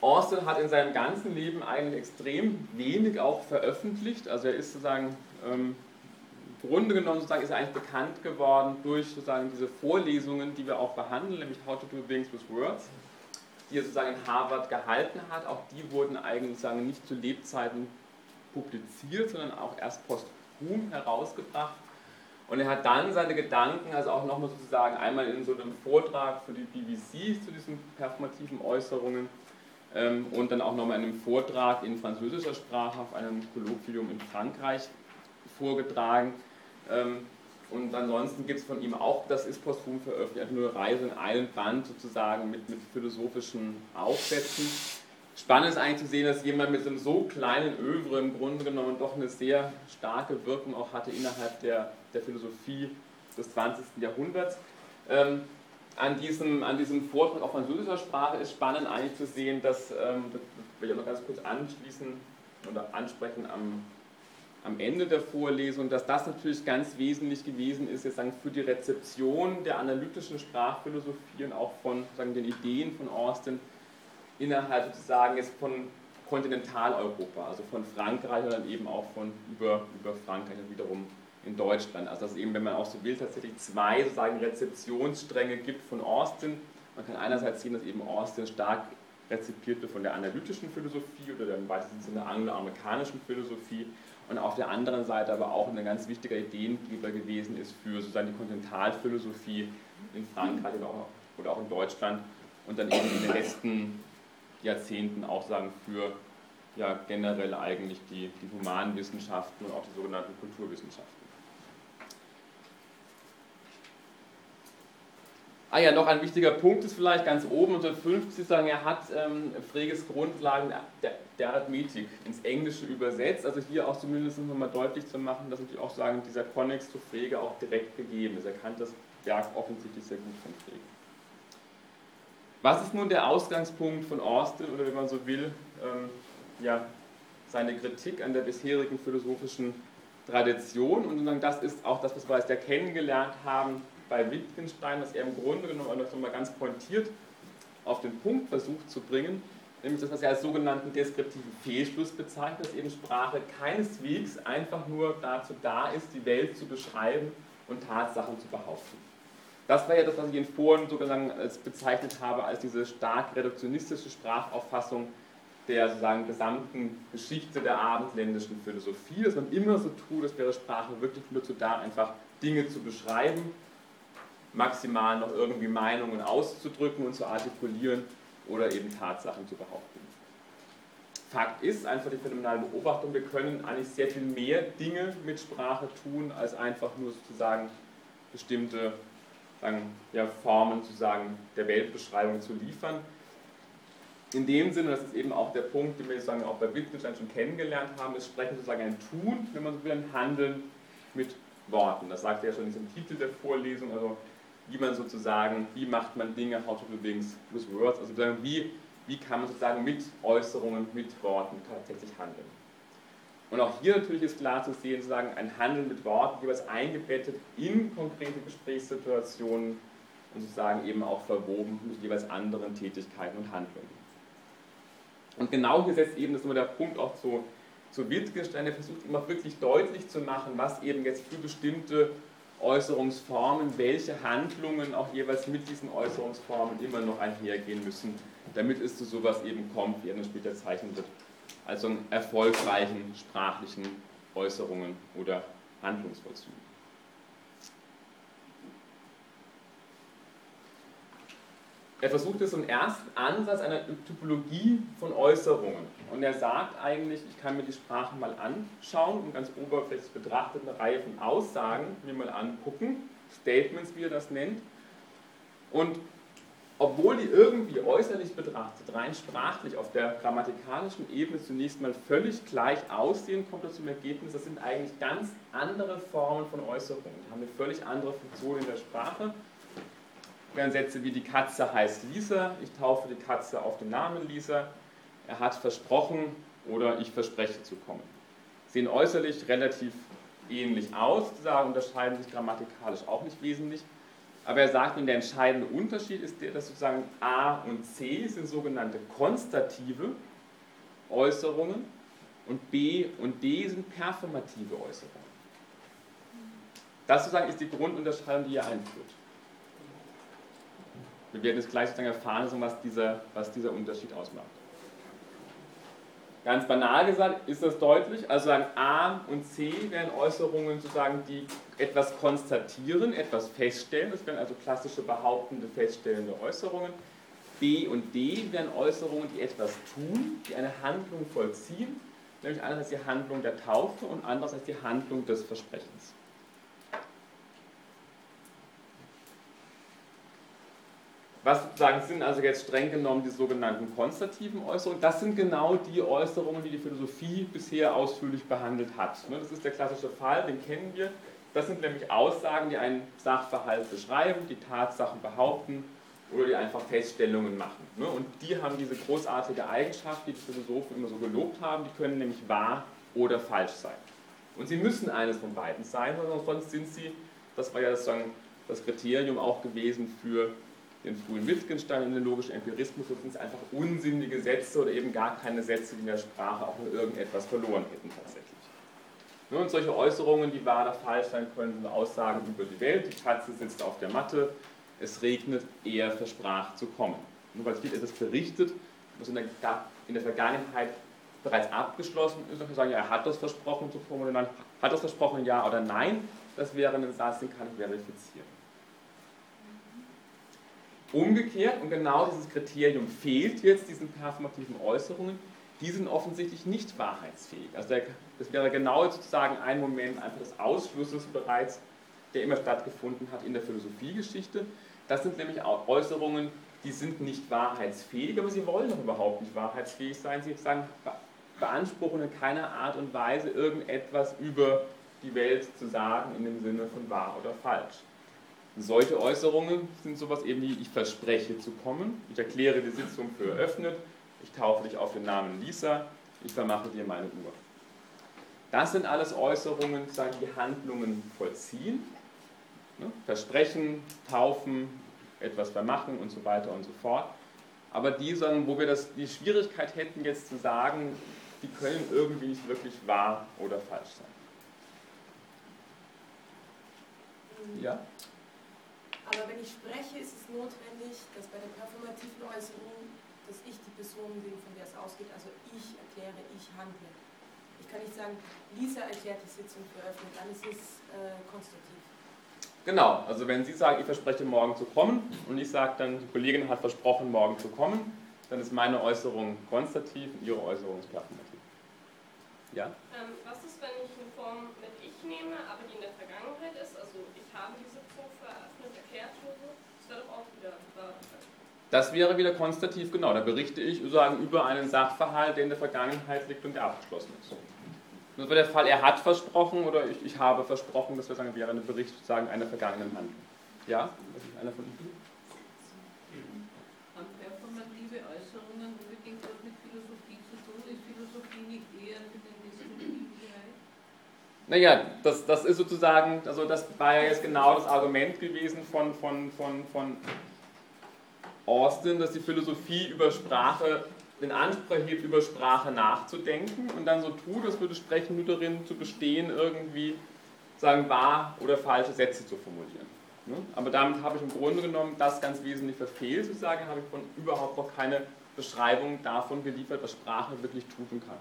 S1: Austin hat in seinem ganzen Leben eigentlich extrem wenig auch veröffentlicht. Also er ist sozusagen ähm, Grunde genommen sozusagen ist er eigentlich bekannt geworden durch sozusagen diese Vorlesungen, die wir auch behandeln, nämlich How to Do Things with Words, die er sozusagen in Harvard gehalten hat. Auch die wurden eigentlich sozusagen nicht zu Lebzeiten publiziert, sondern auch erst posthum herausgebracht. Und er hat dann seine Gedanken, also auch nochmal sozusagen einmal in so einem Vortrag für die BBC zu diesen performativen Äußerungen ähm, und dann auch nochmal in einem Vortrag in französischer Sprache auf einem Kolloquium in Frankreich vorgetragen. Ähm, und ansonsten gibt es von ihm auch, das ist posthum veröffentlicht, nur Reise in einem Band sozusagen mit, mit philosophischen Aufsätzen. Spannend ist eigentlich zu sehen, dass jemand mit einem so kleinen Övre im Grunde genommen doch eine sehr starke Wirkung auch hatte innerhalb der, der Philosophie des 20. Jahrhunderts. Ähm, an, diesem, an diesem Vortrag auf französischer Sprache ist spannend eigentlich zu sehen, dass, ähm, das will ich auch noch ganz kurz anschließen oder ansprechen am, am Ende der Vorlesung, dass das natürlich ganz wesentlich gewesen ist, jetzt sagen, für die Rezeption der analytischen Sprachphilosophie und auch von sagen, den Ideen von Austin, innerhalb sozusagen jetzt von Kontinentaleuropa, also von Frankreich und dann eben auch von über, über Frankreich und wiederum in Deutschland. Also dass es eben, wenn man auch so will, tatsächlich zwei sozusagen Rezeptionsstränge gibt von Austin. Man kann einerseits sehen, dass eben Austin stark rezipiert wird von der analytischen Philosophie oder der im weitesten Sinne angloamerikanischen Philosophie und auf der anderen Seite aber auch ein ganz wichtiger Ideengeber gewesen ist für sozusagen die Kontinentalphilosophie in Frankreich oder auch, oder auch in Deutschland und dann eben in den letzten Jahrzehnten auch sagen für ja, generell eigentlich die, die Humanwissenschaften und auch die sogenannten Kulturwissenschaften. Ah ja, noch ein wichtiger Punkt ist vielleicht ganz oben unter 50 sagen, er hat ähm, Freges Grundlagen der, der, Arithmetik ins Englische übersetzt. Also hier auch zumindest nochmal deutlich zu machen, dass natürlich auch sagen, dieser Konnex zu Frege auch direkt gegeben ist. Er kannte das Werk offensichtlich sehr gut von Frege. Was ist nun der Ausgangspunkt von Austin oder wenn man so will, ähm, ja, seine Kritik an der bisherigen philosophischen Tradition? Und das ist auch das, was wir als der kennengelernt haben bei Wittgenstein, dass er im Grunde genommen das nochmal ganz pointiert auf den Punkt versucht zu bringen, nämlich das, was er als sogenannten deskriptiven Fehlschluss bezeichnet, dass eben Sprache keineswegs einfach nur dazu da ist, die Welt zu beschreiben und Tatsachen zu behaupten. Das war ja das, was ich in Foren sozusagen als bezeichnet habe, als diese stark reduktionistische Sprachauffassung der sozusagen gesamten Geschichte der abendländischen Philosophie, dass man immer so tut, als wäre Sprache wirklich nur dazu da, einfach Dinge zu beschreiben, maximal noch irgendwie Meinungen auszudrücken und zu artikulieren oder eben Tatsachen zu behaupten. Fakt ist einfach die phänomenale Beobachtung, wir können eigentlich sehr viel mehr Dinge mit Sprache tun, als einfach nur sozusagen bestimmte sagen, ja, Formen sozusagen der Weltbeschreibung zu liefern. In dem Sinne, das ist eben auch der Punkt, den wir sozusagen auch bei Wittgenstein schon kennengelernt haben, ist Sprechen sozusagen ein Tun, wenn man so will, ein Handeln mit Worten. Das sagt er ja schon in diesem Titel der Vorlesung, also wie man sozusagen, wie macht man Dinge, how to do things with words, also wie, wie kann man sozusagen mit Äußerungen, mit Worten tatsächlich handeln. Und auch hier natürlich ist klar zu sehen, sozusagen ein Handeln mit Worten jeweils eingebettet in konkrete Gesprächssituationen und sozusagen eben auch verwoben mit jeweils anderen Tätigkeiten und Handlungen. Und genau hier setzt eben, das ist immer der Punkt auch zu, zu Wittgenstein, der versucht immer wirklich deutlich zu machen, was eben jetzt für bestimmte Äußerungsformen, welche Handlungen auch jeweils mit diesen Äußerungsformen immer noch einhergehen müssen, damit es zu sowas eben kommt, wie er dann später zeichnen wird, also erfolgreichen sprachlichen Äußerungen oder Handlungsvollzügen. er versucht so einen ersten Ansatz einer Typologie von Äußerungen. Und er sagt eigentlich, ich kann mir die Sprache mal anschauen und ganz oberflächlich betrachtet eine Reihe von Aussagen mir mal angucken, Statements, wie er das nennt. Und obwohl die irgendwie äußerlich betrachtet, rein sprachlich auf der grammatikalischen Ebene zunächst mal völlig gleich aussehen, kommt er zum Ergebnis, das sind eigentlich ganz andere Formen von Äußerungen. Die haben eine völlig andere Funktion in der Sprache. Während Sätze wie die Katze heißt Lisa, ich taufe die Katze auf den Namen Lisa, er hat versprochen oder ich verspreche zu kommen. Sehen äußerlich relativ ähnlich aus, sagen, unterscheiden sich grammatikalisch auch nicht wesentlich. Aber er sagt, der entscheidende Unterschied ist der, dass sozusagen A und C sind sogenannte konstative Äußerungen und B und D sind performative Äußerungen. Das sozusagen ist die Grundunterscheidung, die er einführt. Wir werden jetzt gleich sozusagen erfahren, was dieser, was dieser Unterschied ausmacht. Ganz banal gesagt ist das deutlich. Also sagen A und C wären Äußerungen sozusagen, die etwas konstatieren, etwas feststellen. Das wären also klassische behauptende, feststellende Äußerungen. B und D wären Äußerungen, die etwas tun, die eine Handlung vollziehen, nämlich einerseits die Handlung der Taufe und andererseits die Handlung des Versprechens. Was sozusagen sind also jetzt streng genommen die sogenannten konstativen Äußerungen? Das sind genau die Äußerungen, die die Philosophie bisher ausführlich behandelt hat. Ne, das ist der klassische Fall, den kennen wir. Das sind nämlich Aussagen, die einen Sachverhalt beschreiben, die Tatsachen behaupten oder die einfach Feststellungen machen. Ne, und die haben diese großartige Eigenschaft, die die Philosophen immer so gelobt haben, die können nämlich wahr oder falsch sein. Und sie müssen eines von beiden sein, sonst sind sie, das war ja das Kriterium auch gewesen für den frühen Wittgenstein und den logischen Empirismus, das sind einfach unsinnige Sätze oder eben gar keine Sätze, die in der Sprache auch nur irgendetwas verloren hätten tatsächlich. Und solche Äußerungen, die wahr oder falsch sein können, sind Aussagen über die Welt. Die Katze sitzt auf der Matte, es regnet, er versprach zu kommen. Nur weil es wird etwas berichtet, was in der, in der Vergangenheit bereits abgeschlossen ist, dann sagen, ja, er hat das versprochen zu nein, hat das versprochen, ja oder nein. Das wäre ein Satz, den kann ich verifizieren. Umgekehrt, und genau dieses Kriterium fehlt jetzt diesen performativen Äußerungen, die sind offensichtlich nicht wahrheitsfähig. Also der, das wäre genau sozusagen ein Moment einfach des Ausschlusses bereits, der immer stattgefunden hat in der Philosophiegeschichte. Das sind nämlich Äußerungen, die sind nicht wahrheitsfähig, aber sie wollen doch überhaupt nicht wahrheitsfähig sein. Sie sagen, beanspruchen in keiner Art und Weise irgendetwas über die Welt zu sagen in dem Sinne von wahr oder falsch. Solche Äußerungen sind sowas eben wie, ich verspreche zu kommen, ich erkläre die Sitzung für eröffnet, ich taufe dich auf den Namen Lisa, ich vermache dir meine Uhr. Das sind alles Äußerungen, die Handlungen vollziehen. Ne? Versprechen, taufen, etwas vermachen und so weiter und so fort. Aber die, wo wir das, die Schwierigkeit hätten, jetzt zu sagen, die können irgendwie nicht wirklich wahr oder falsch sein. Ja?
S3: Aber wenn ich spreche, ist es notwendig, dass bei der performativen Äußerung, dass ich die Person bin, von der es ausgeht, also ich erkläre, ich handle. Ich kann nicht sagen, Lisa erklärt die Sitzung für eröffnet, dann ist es äh, konstruktiv.
S1: Genau, also wenn Sie sagen, ich verspreche morgen zu kommen und ich sage dann, die Kollegin hat versprochen, morgen zu kommen, dann ist meine Äußerung konstativ und Ihre Äußerung ist performativ.
S4: Ja? Ähm, was ist, wenn ich eine Form mit ich nehme, aber die in der Vergangenheit ist? Also ich habe diese
S1: das wäre wieder konstativ genau. Da berichte ich sozusagen über einen Sachverhalt, der in der Vergangenheit liegt und der abgeschlossen ist. Das wäre der Fall, er hat versprochen oder ich, ich habe versprochen, das wäre, sagen, wäre ein Bericht sozusagen einer vergangenen Handlung. Ja? Das ist einer von Ihnen?
S5: Haben performative Äußerungen unbedingt was mit Philosophie zu tun? Ist Philosophie nicht eher für den deskriptiven Bereich?
S1: Naja, das, das ist sozusagen, also das war ja jetzt genau das Argument gewesen von, von, von, von Austin, dass die Philosophie über Sprache den Anspruch hebt, über Sprache nachzudenken und dann so tut, als würde Sprechen nur darin zu bestehen, irgendwie sagen wahr oder falsche Sätze zu formulieren. Ne? Aber damit habe ich im Grunde genommen das ganz wesentlich verfehlt, zu sagen, habe ich von überhaupt noch keine Beschreibung davon geliefert, was Sprache wirklich tun kann.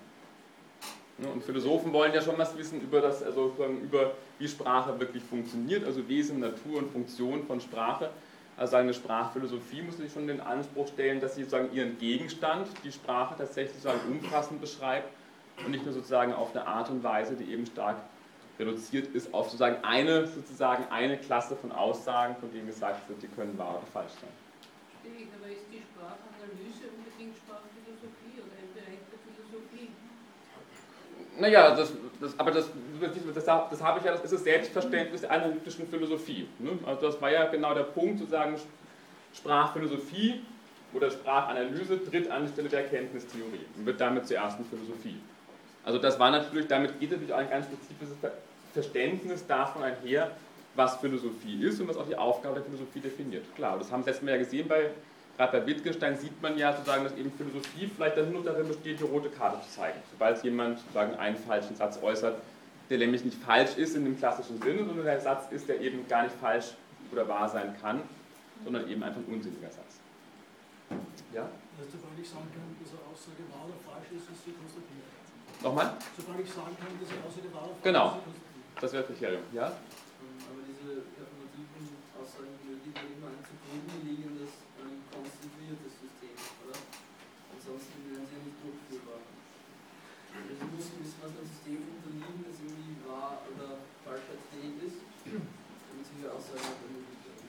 S1: Ne? Und Philosophen wollen ja schon was wissen über das, also über wie Sprache wirklich funktioniert, also Wesen, Natur und Funktion von Sprache. Also eine Sprachphilosophie muss sich schon den Anspruch stellen, dass sie sozusagen ihren Gegenstand, die Sprache tatsächlich sozusagen umfassend beschreibt und nicht nur sozusagen auf eine Art und Weise, die eben stark reduziert ist auf sozusagen eine, sozusagen eine Klasse von Aussagen, von denen gesagt wird, die können wahr oder falsch sein.
S5: Stimmt, aber ist die Sprachanalyse unbedingt Sprachphilosophie oder ein Bereich der Philosophie?
S1: Naja, das, das, aber das, das, das habe ich ja, das ist das Selbstverständnis der analytischen Philosophie. Ne? Also das war ja genau der Punkt, sozusagen Sprachphilosophie oder Sprachanalyse tritt an die Stelle der Erkenntnistheorie und wird damit zur ersten Philosophie. Also das war natürlich, damit geht natürlich auch ein ganz spezifisches Verständnis davon einher, was Philosophie ist und was auch die Aufgabe der Philosophie definiert. Klar, das haben wir letztes Mal ja gesehen, bei, gerade bei Wittgenstein sieht man ja sozusagen, dass eben Philosophie vielleicht dann nur darin besteht, die rote Karte zu zeigen. Sobald jemand sozusagen einen falschen Satz äußert, der nämlich nicht falsch ist in dem klassischen Sinne, sondern der Satz ist, der eben gar nicht falsch oder wahr sein kann, sondern eben einfach ein unsinniger Satz.
S6: Ja? Also, sobald ich sagen kann, dass eine Aussage wahr oder falsch ist, ist sie konstatiert.
S1: Nochmal?
S6: Sobald ich sagen kann, dass eine Aussage wahr oder falsch
S1: genau. ist, Genau, das wäre Kriterium. Ja?
S7: Aber diese performativen Aussagen benötigen immer ein zugrunde liegendes, ähm, konstituiertes System, oder? Ansonsten wären sie ja nicht durchführbar. Also muss ein bisschen was ein System unterliegen, das irgendwie wahr oder falschheitsfähig ist, damit solche Aussagen ermöglicht werden.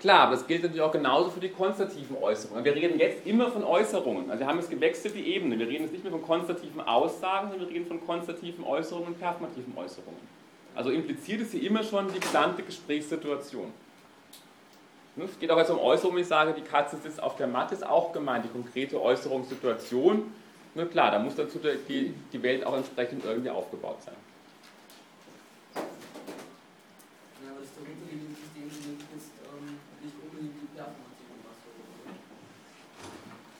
S1: Klar, aber das gilt natürlich auch genauso für die konstativen Äußerungen. Wir reden jetzt immer von Äußerungen. Also wir haben jetzt gewechselt die Ebene. Wir reden jetzt nicht mehr von konstativen Aussagen, sondern wir reden von konstativen Äußerungen und performativen Äußerungen. Also impliziert es hier immer schon die gesamte Gesprächssituation. Es geht auch jetzt um Äußerungen, wenn ich sage, die Katze sitzt auf der Matte, ist auch gemeint, die konkrete Äußerungssituation. Na klar, da muss dazu die Welt auch entsprechend irgendwie aufgebaut sein.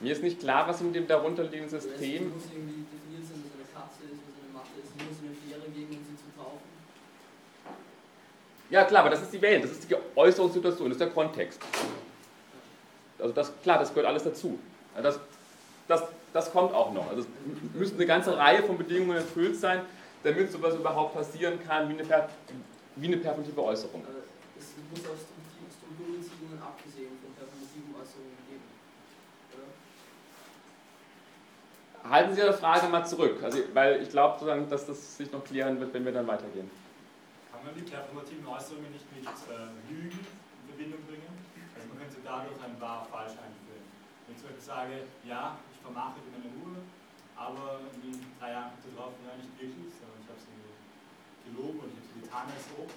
S1: Mir ist nicht klar, was in dem darunterliegenden System.
S7: Um sie zu taufen.
S1: Ja, klar, aber das ist die Welt, das ist die Äußerungssituation, das ist der Kontext. Also, das, klar, das gehört alles dazu. Das, das, das kommt auch noch. Also, es müsste eine ganze Reihe von Bedingungen erfüllt sein, damit sowas überhaupt passieren kann, wie eine, wie eine performative Äußerung.
S7: Es muss aus Strukturbeziehungen abgesehen von performativen Äußerungen geben.
S1: Halten Sie Ihre Frage mal zurück, also, weil ich glaube, dass das sich noch klären wird, wenn wir dann weitergehen.
S2: Kann man die performativen Äußerungen nicht mit äh, Lügen in Verbindung bringen? Also man könnte dadurch ein wahr-falsch einführen. Wenn ich zum Beispiel sage, ja, ich vermache meine Uhr, aber in drei Jahren kommt drauf, ja, nicht wirklich, sondern ich habe sie gelogen und ich habe sie getan als so.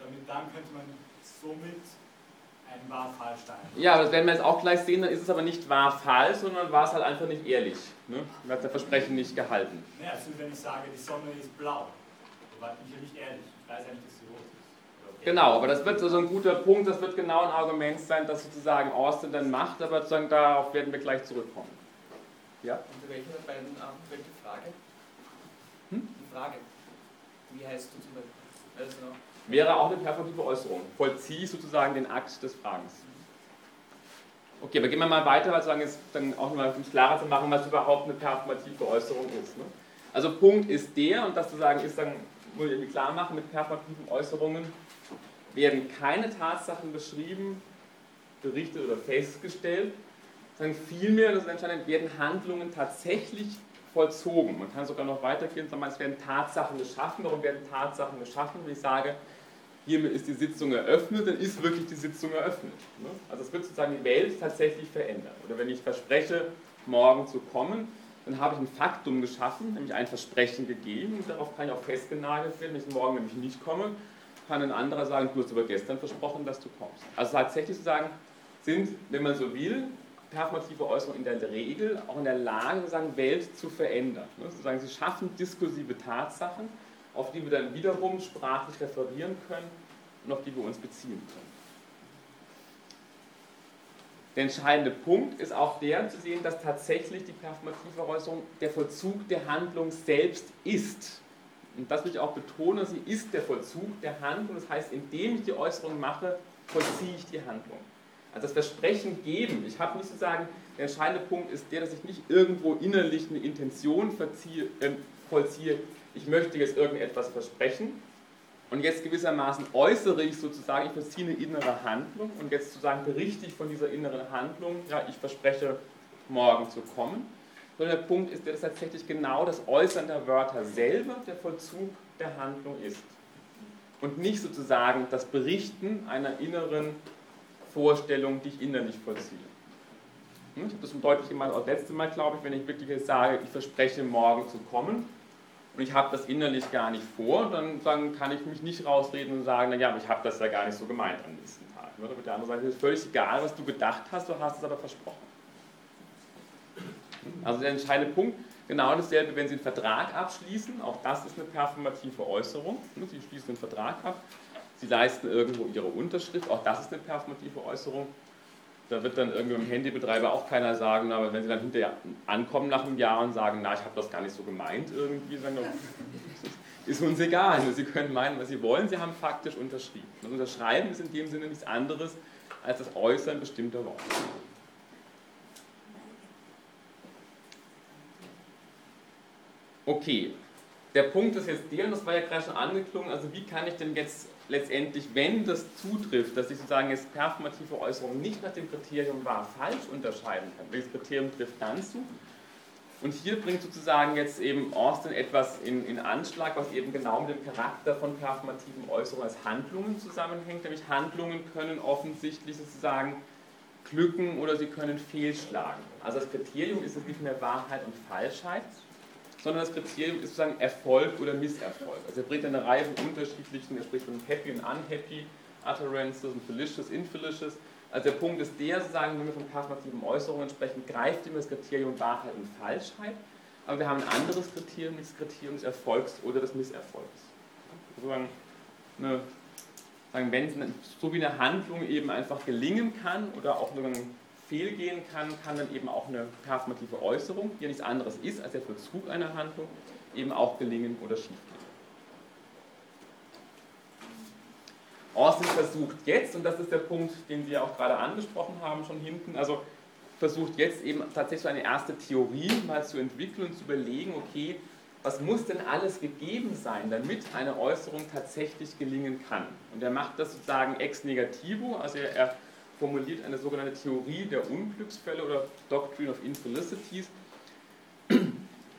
S2: Damit dann könnte man somit ein wahr-falsch
S1: Ja, das werden wir jetzt auch gleich sehen, dann ist es aber nicht wahr-falsch, sondern war es halt einfach nicht ehrlich. Ne? Man hat das Versprechen nicht gehalten.
S2: Ja, also wenn ich sage, die Sonne ist blau, dann war ich ja nicht ehrlich. Ich weiß ja nicht, dass sie rot ist.
S1: Genau, aber das wird so ein guter Punkt, das wird genau ein Argument sein, das sozusagen Austin dann macht, aber sozusagen darauf werden wir gleich zurückkommen.
S7: Ja? Unter welcher der beiden die Frage? Hm? Die Frage. Wie heißt du zum Beispiel? Also,
S1: wäre auch eine performative Äußerung. Vollziehe sozusagen den Akt des Fragens. Okay, aber gehen wir mal weiter, weil sozusagen dann auch mal um klarer zu machen, was überhaupt eine performative Äußerung ist. Ne? Also Punkt ist der, und das zu sagen ist, dann muss ich klar machen, mit performativen Äußerungen werden keine Tatsachen beschrieben, berichtet oder festgestellt, sondern vielmehr, das ist entscheidend, werden Handlungen tatsächlich vollzogen. Man kann sogar noch weitergehen, sagen, es werden Tatsachen geschaffen. Warum werden Tatsachen geschaffen? Wenn ich sage, hiermit ist die Sitzung eröffnet, dann ist wirklich die Sitzung eröffnet. Ne? Also es wird sozusagen die Welt tatsächlich verändern. Oder wenn ich verspreche, morgen zu kommen, dann habe ich ein Faktum geschaffen, nämlich ein Versprechen gegeben und darauf kann ich auch festgenagelt werden. Wenn ich morgen nämlich nicht komme, kann ein anderer sagen, du hast aber gestern versprochen, dass du kommst. Also tatsächlich zu sagen, sind, wenn man so will, performative Äußerungen in der Regel auch in der Lage, sozusagen Welt zu verändern. Ne? Sozusagen, sie schaffen diskursive Tatsachen, auf die wir dann wiederum sprachlich referieren können und auf die wir uns beziehen können. Der entscheidende Punkt ist auch der zu sehen, dass tatsächlich die performative Äußerung der Vollzug der Handlung selbst ist. Und das will ich auch betonen, sie ist der Vollzug der Handlung. Das heißt, indem ich die Äußerung mache, vollziehe ich die Handlung. Also das Versprechen geben. Ich habe nicht zu sagen, der entscheidende Punkt ist der, dass ich nicht irgendwo innerlich eine Intention verziehe, äh, vollziehe, ich möchte jetzt irgendetwas versprechen, Und jetzt gewissermaßen äußere ich sozusagen, ich vollziehe eine innere Handlung und jetzt sozusagen berichte ich von dieser inneren Handlung, ja, ich verspreche, morgen zu kommen. Sondern der Punkt ist, dass tatsächlich genau das Äußern der Wörter selber der Vollzug der Handlung ist. Und nicht sozusagen das Berichten einer inneren Vorstellung, die ich innerlich vollziehe. Hm, ich habe das schon deutlich gemacht, auch letzte Mal, glaube ich, wenn ich wirklich sage, ich verspreche, morgen zu kommen und ich habe das innerlich gar nicht vor, dann, dann kann ich mich nicht rausreden und sagen, naja, aber ich habe das ja gar nicht so gemeint am nächsten Tag. Oder mit der anderen Seite ist völlig egal, was du gedacht hast, du hast es aber versprochen. Also der entscheidende Punkt, genau dasselbe, wenn Sie einen Vertrag abschließen, auch das ist eine performative Äußerung. Sie schließen einen Vertrag ab, Sie leisten irgendwo Ihre Unterschrift, auch das ist eine performative Äußerung. Da wird dann irgendwie im Handybetreiber auch keiner sagen, aber wenn Sie dann hinterher ankommen nach einem Jahr und sagen, na, ich habe das gar nicht so gemeint irgendwie, sagen, ist uns egal. Sie können meinen, was Sie wollen, Sie haben faktisch unterschrieben. Das Unterschreiben ist in dem Sinne nichts anderes als das Äußern bestimmter Worte. Okay, der Punkt ist jetzt der, und das war ja gerade schon angeklungen, also wie kann ich denn jetzt letztendlich, wenn das zutrifft, dass ich sozusagen jetzt performative Äußerungen nicht nach dem Kriterium wahr falsch unterscheiden kann, welches Kriterium trifft dann zu? Und hier bringt sozusagen jetzt eben Austin etwas in, in Anschlag, was eben genau mit dem Charakter von performativen Äußerungen als Handlungen zusammenhängt, nämlich Handlungen können offensichtlich sozusagen glücken oder sie können fehlschlagen. Also das Kriterium ist es nicht mehr Wahrheit und Falschheit, sondern das Kriterium ist sozusagen Erfolg oder Misserfolg. Also er bringt eine Reihe von unterschiedlichen, er spricht von Happy und Unhappy Utterances und Felicious, Infelicious. Also der Punkt ist der, sozusagen, wenn wir von performativen Äußerungen sprechen, greift immer das Kriterium Wahrheit und Falschheit, aber wir haben ein anderes Kriterium, das Kriterium des Erfolgs oder des Misserfolgs. Sozusagen eine, sagen, wenn so wie eine Handlung eben einfach gelingen kann oder auch fehlgehen kann, kann dann eben auch eine performative Äußerung, die ja nichts anderes ist als der Vollzug einer Handlung, eben auch gelingen oder schiefgehen. Austin versucht jetzt, und das ist der Punkt, den Sie ja auch gerade angesprochen haben, schon hinten, also versucht jetzt eben tatsächlich so eine erste Theorie mal zu entwickeln und zu überlegen, okay, was muss denn alles gegeben sein, damit eine Äußerung tatsächlich gelingen kann? Und er macht das sozusagen ex negativo, also er, er formuliert eine sogenannte Theorie der Unglücksfälle oder Doctrine of Infelicities.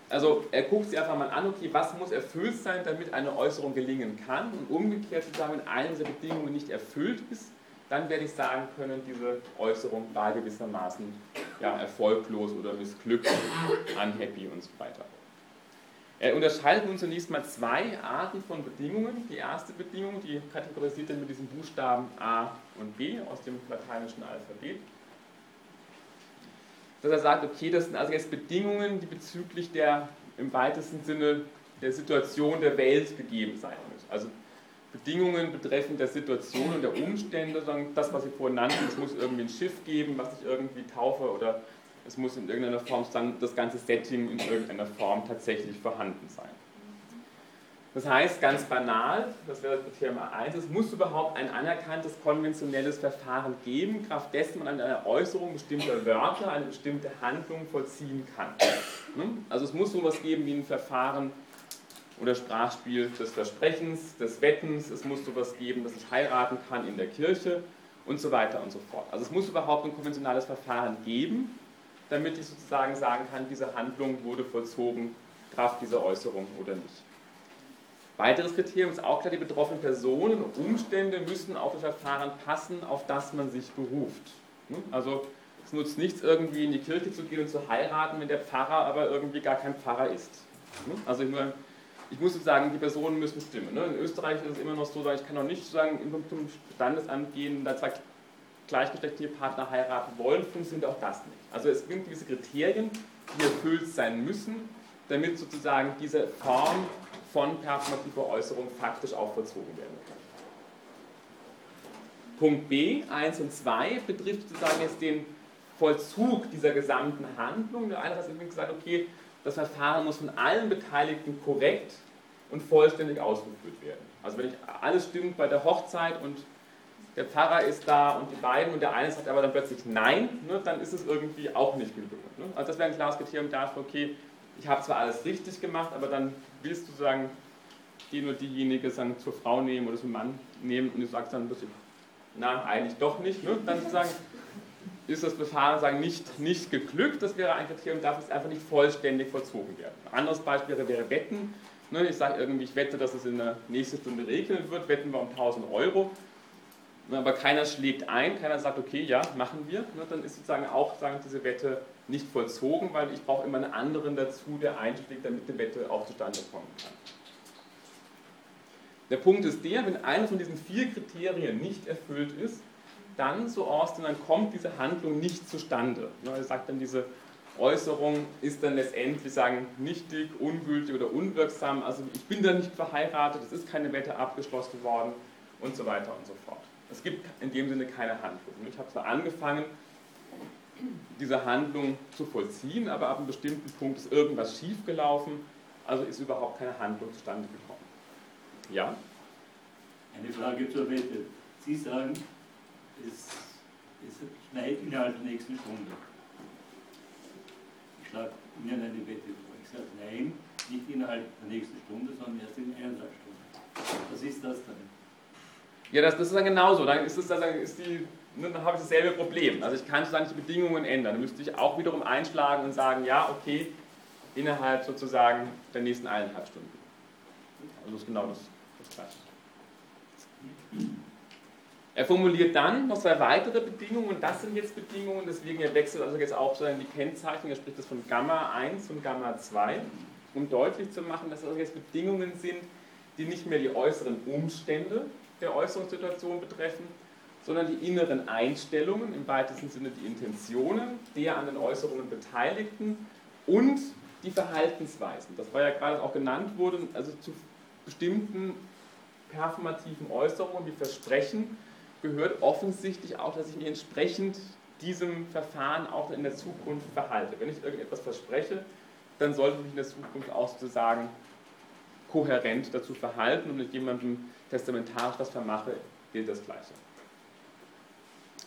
S1: Also er guckt sich einfach mal an, okay, was muss erfüllt sein, damit eine Äußerung gelingen kann und umgekehrt zu sagen, wenn eine dieser Bedingungen nicht erfüllt ist, dann werde ich sagen können, diese Äußerung war gewissermaßen ja, erfolglos oder missglückt, unhappy und so weiter. Er unterscheidet nun zunächst mal zwei Arten von Bedingungen. Die erste Bedingung, die kategorisiert er mit diesen Buchstaben A und B aus dem lateinischen Alphabet. Dass er sagt, okay, das sind also jetzt Bedingungen, die bezüglich der im weitesten Sinne der Situation der Welt gegeben sein müssen. Also Bedingungen betreffend der Situation und der Umstände, das, was Sie vorhin nannten, es muss irgendwie ein Schiff geben, was ich irgendwie taufe oder es muss in irgendeiner Form dann das ganze Setting in irgendeiner Form tatsächlich vorhanden sein. Das heißt, ganz banal, das wäre das Kriterium 1, es muss überhaupt ein anerkanntes konventionelles Verfahren geben, kraft dessen man an einer Äußerung bestimmter Wörter eine bestimmte Handlung vollziehen kann. Hm? Also es muss so etwas geben wie ein Verfahren oder Sprachspiel des Versprechens, des Wettens, es muss so etwas geben, dass ich heiraten kann in der Kirche und so weiter und so fort. Also es muss überhaupt ein konventionales Verfahren geben, damit ich sozusagen sagen kann, diese Handlung wurde vollzogen, Kraft dieser Äußerung oder nicht. Weiteres Kriterium ist auch klar, die betroffenen Personen und Umstände müssen auf das Verfahren passen, auf das man sich beruft. Hm? Also es nutzt nichts, irgendwie in die Kirche zu gehen und zu heiraten, wenn der Pfarrer aber irgendwie gar kein Pfarrer ist. Hm? Also ich, nur, ich muss sozusagen, die Personen müssen stimmen. Ne? In Österreich ist es immer noch so, ich kann noch nicht sagen, zum Standesamt gehen, da zwei gleichgeschlechtliche Partner heiraten wollen, funktioniert auch das nicht. Also es gibt gewisse Kriterien, die erfüllt sein müssen, damit sozusagen diese Form von performativer Äußerung faktisch auch vollzogen werden kann. Punkt B, 1 und 2, betrifft sozusagen jetzt den Vollzug dieser gesamten Handlung. Der eine hat gesagt, okay, das Verfahren muss von allen Beteiligten korrekt und vollständig ausgeführt werden. Also wenn ich, alles stimmt bei der Hochzeit und der Pfarrer ist da und die beiden und der eine sagt aber dann plötzlich Nein, ne, dann ist es irgendwie auch nicht gelungen. Ne? Also das wäre ein klares Kriterium dafür, okay, ich habe zwar alles richtig gemacht, aber dann willst du sagen, den oder diejenige sagen, zur Frau nehmen oder zum Mann nehmen und du sagst dann ein bisschen, na, eigentlich doch nicht, ne? dann sozusagen ist das Befahren sagen, nicht, nicht geglückt, das wäre ein Kriterium, darf es einfach nicht vollständig vollzogen werden. Ein anderes Beispiel wäre, wäre Wetten. Ne? Ich sage irgendwie, ich wette, dass es in der nächsten Stunde regnen wird, wetten wir um 1000 Euro aber keiner schlägt ein, keiner sagt, okay, ja, machen wir, ne, dann ist sozusagen auch sagen, diese Wette nicht vollzogen, weil ich brauche immer einen anderen dazu, der einschlägt, damit die Wette auch zustande kommen kann. Der Punkt ist der, wenn einer von diesen vier Kriterien nicht erfüllt ist, dann, so Austin, dann kommt diese Handlung nicht zustande. Ne, er sagt dann, diese Äußerung ist dann letztendlich sagen, nichtig, ungültig oder unwirksam. Also ich bin da nicht verheiratet, es ist keine Wette abgeschlossen worden und so weiter und so fort. Es gibt in dem Sinne keine Handlung. Ich habe zwar angefangen, diese Handlung zu vollziehen, aber ab einem bestimmten Punkt ist irgendwas schiefgelaufen, also ist überhaupt keine Handlung zustande gekommen. Ja?
S8: Eine Frage zur Wette. Sie sagen, es, es schneit innerhalb der nächsten Stunde. Ich schlage Ihnen eine Wette vor. Ich sage nein, nicht innerhalb der nächsten Stunde, sondern erst in eineinhalb Stunden. Was ist das dann?
S1: Ja, das, das ist dann genauso. Dann ist, es, dann, ist die, ne, dann habe ich dasselbe Problem. Also ich kann sozusagen die Bedingungen ändern. Dann müsste ich auch wiederum einschlagen und sagen, ja, okay, innerhalb sozusagen der nächsten eineinhalb Stunden. Also das ist genau das, das Gleiche. Er formuliert dann noch zwei weitere Bedingungen das sind jetzt Bedingungen, deswegen er wechselt also jetzt auch so in die Kennzeichnung, er spricht das von Gamma 1 und Gamma 2, um deutlich zu machen, dass das jetzt Bedingungen sind, die nicht mehr die äußeren Umstände der Äußerungssituation betreffen, sondern die inneren Einstellungen, im weitesten Sinne die Intentionen der an den Äußerungen Beteiligten und die Verhaltensweisen. Das war ja gerade auch genannt worden, also zu bestimmten performativen Äußerungen wie Versprechen gehört offensichtlich auch, dass ich mich entsprechend diesem Verfahren auch in der Zukunft verhalte. Wenn ich irgendetwas verspreche, dann sollte ich mich in der Zukunft auch sozusagen kohärent dazu verhalten und mit jemandem testamentarisch das vermache, gilt das Gleiche.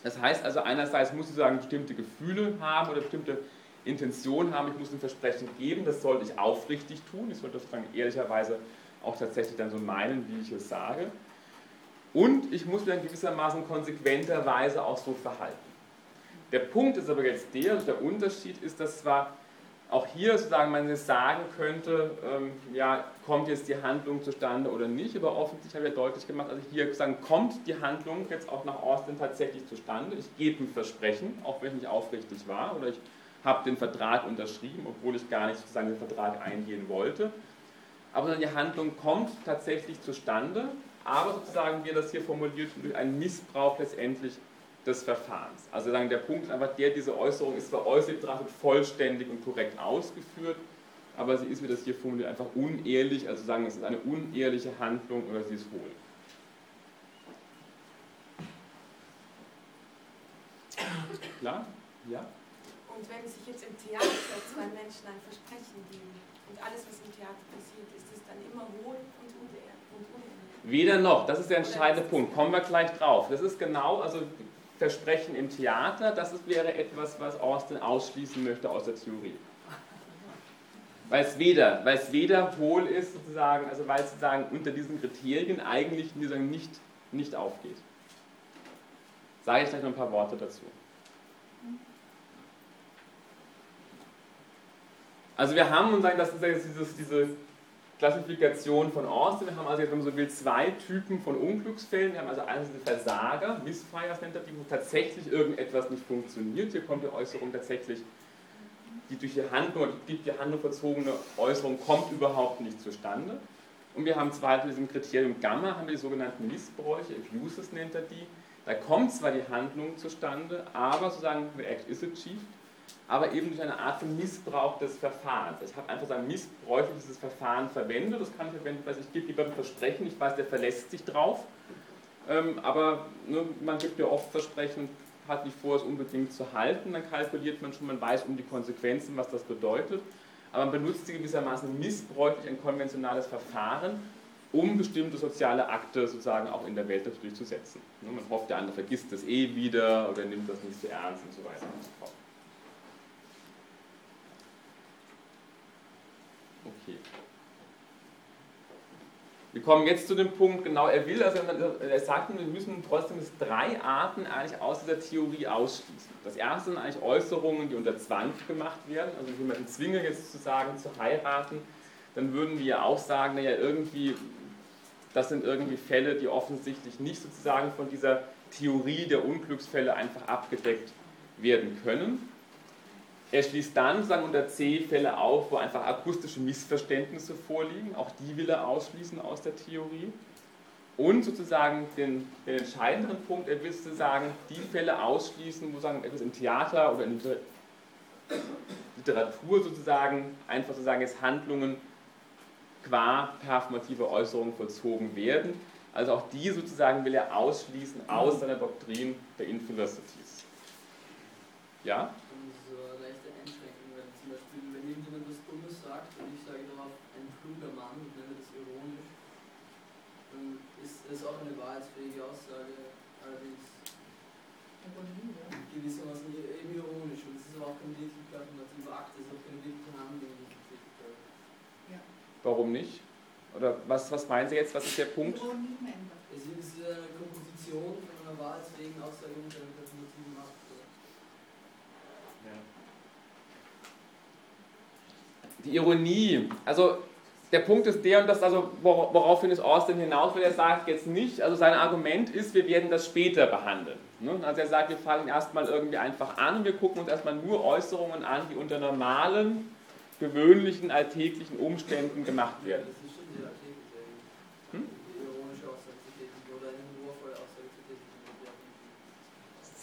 S1: Das heißt also, einerseits muss ich sagen, bestimmte Gefühle haben oder bestimmte Intentionen haben, ich muss ein Versprechen geben, das sollte ich aufrichtig tun, ich sollte sozusagen ehrlicherweise auch tatsächlich dann so meinen, wie ich es sage. Und ich muss mich dann gewissermaßen konsequenterweise auch so verhalten. Der Punkt ist aber jetzt der, also der Unterschied ist, dass zwar auch hier sozusagen man jetzt sagen könnte, ähm, ja, kommt jetzt die Handlung zustande oder nicht, aber offensichtlich habe ich ja deutlich gemacht, also hier sagen, kommt die Handlung jetzt auch nach Austin tatsächlich zustande. Ich gebe ein Versprechen, auch wenn ich nicht aufrichtig war, oder ich habe den Vertrag unterschrieben, obwohl ich gar nicht sozusagen den Vertrag eingehen wollte. Aber die Handlung kommt tatsächlich zustande, aber sozusagen, wie das hier formuliert, durch einen Missbrauch letztendlich des Verfahrens. Also sagen, der Punkt ist einfach der, diese Äußerung ist zwar äußerlich betrachtet vollständig und korrekt ausgeführt, aber sie ist, wie das hier formuliert, einfach unehrlich, also sagen, es ist eine unehrliche Handlung oder sie ist hohl. Klar? Ja?
S3: Und wenn sich jetzt im Theater zwei Menschen ein Versprechen geben und alles, was im Theater passiert, ist es dann immer hohl und unehrlich?
S1: Weder noch, das ist der entscheidende Punkt. Kommen wir gleich drauf. Das ist genau, also Versprechen im Theater, das wäre etwas, was Austin ausschließen möchte aus der Theorie. Weil es weder, weil es weder hohl ist, sozusagen, also weil es sozusagen unter diesen Kriterien eigentlich nicht, nicht aufgeht. Sage ich gleich noch ein paar Worte dazu. Also wir haben, und sagen, das ist dieses, diese Klassifikation von Austin. Wir haben also jetzt, wenn man so will, zwei Typen von Unglücksfällen. Wir haben also einerseits Versager, Missfires nennt er die, wo tatsächlich irgendetwas nicht funktioniert. Hier kommt die Äußerung tatsächlich, die durch die Handlung, die, die Handlung verzogene Äußerung kommt überhaupt nicht zustande. Und wir haben zweitens diesem Kriterium Gamma, haben wir die sogenannten Missbräuche, Abuses nennt er die. Da kommt zwar die Handlung zustande, aber sozusagen, the act is achieved, aber eben durch eine Art von Missbrauch des Verfahrens. Ich habe einfach so ein missbräuchliches Verfahren verwendet, das kann ich verwenden, weil ich gebe jemandem Versprechen, ich weiß, der verlässt sich drauf, ähm, aber ne, man gibt ja oft Versprechen, hat nicht vor, es unbedingt zu halten, dann kalkuliert man schon, man weiß um die Konsequenzen, was das bedeutet, aber man benutzt gewissermaßen missbräuchlich ein konventionales Verfahren, um bestimmte soziale Akte sozusagen auch in der Welt natürlich zu setzen. Ne, man hofft, der andere vergisst das eh wieder oder nimmt das nicht so ernst und so weiter und so fort. Okay. Wir kommen jetzt zu dem Punkt, genau, er will, also er sagt, wir müssen trotzdem drei Arten eigentlich aus dieser Theorie ausschließen. Das erste sind eigentlich Äußerungen, die unter Zwang gemacht werden, also wenn man zwinge jetzt zu sagen, zu heiraten, dann würden wir ja auch sagen, naja, irgendwie, das sind irgendwie Fälle, die offensichtlich nicht sozusagen von dieser Theorie der Unglücksfälle einfach abgedeckt werden können. Er schließt dann sozusagen unter C Fälle auf, wo einfach akustische Missverständnisse vorliegen. Auch die will er ausschließen aus der Theorie. Und sozusagen den, den entscheidenden Punkt, er will sozusagen die Fälle ausschließen, wo sagen, etwas im Theater oder in der Literatur sozusagen einfach sozusagen jetzt Handlungen qua performative Äußerungen vollzogen werden. Also auch die sozusagen will er ausschließen aus seiner Doktrin der Infelicities. Ja?
S7: ist auch eine wahrheitsfähige Aussage, allerdings gewissermaßen eben ironisch. Und es ist aber auch kein wirklich performativer Akt, es ist auch keine wirkliche Handlung, die getätigt wird.
S1: Ja. Warum nicht? Oder was, was meinen Sie jetzt? Was ist der Punkt?
S7: Es ist eine Komposition von einer wahrheitsfähigen Aussage mit einem performativen Akt.
S1: Die Ironie, also der Punkt ist der, und das also, woraufhin es Austin hinaus will, er sagt jetzt nicht, also sein Argument ist, wir werden das später behandeln. Ne? Also er sagt, wir fangen erstmal irgendwie einfach an, wir gucken uns erstmal nur Äußerungen an, die unter normalen, gewöhnlichen, alltäglichen Umständen gemacht werden.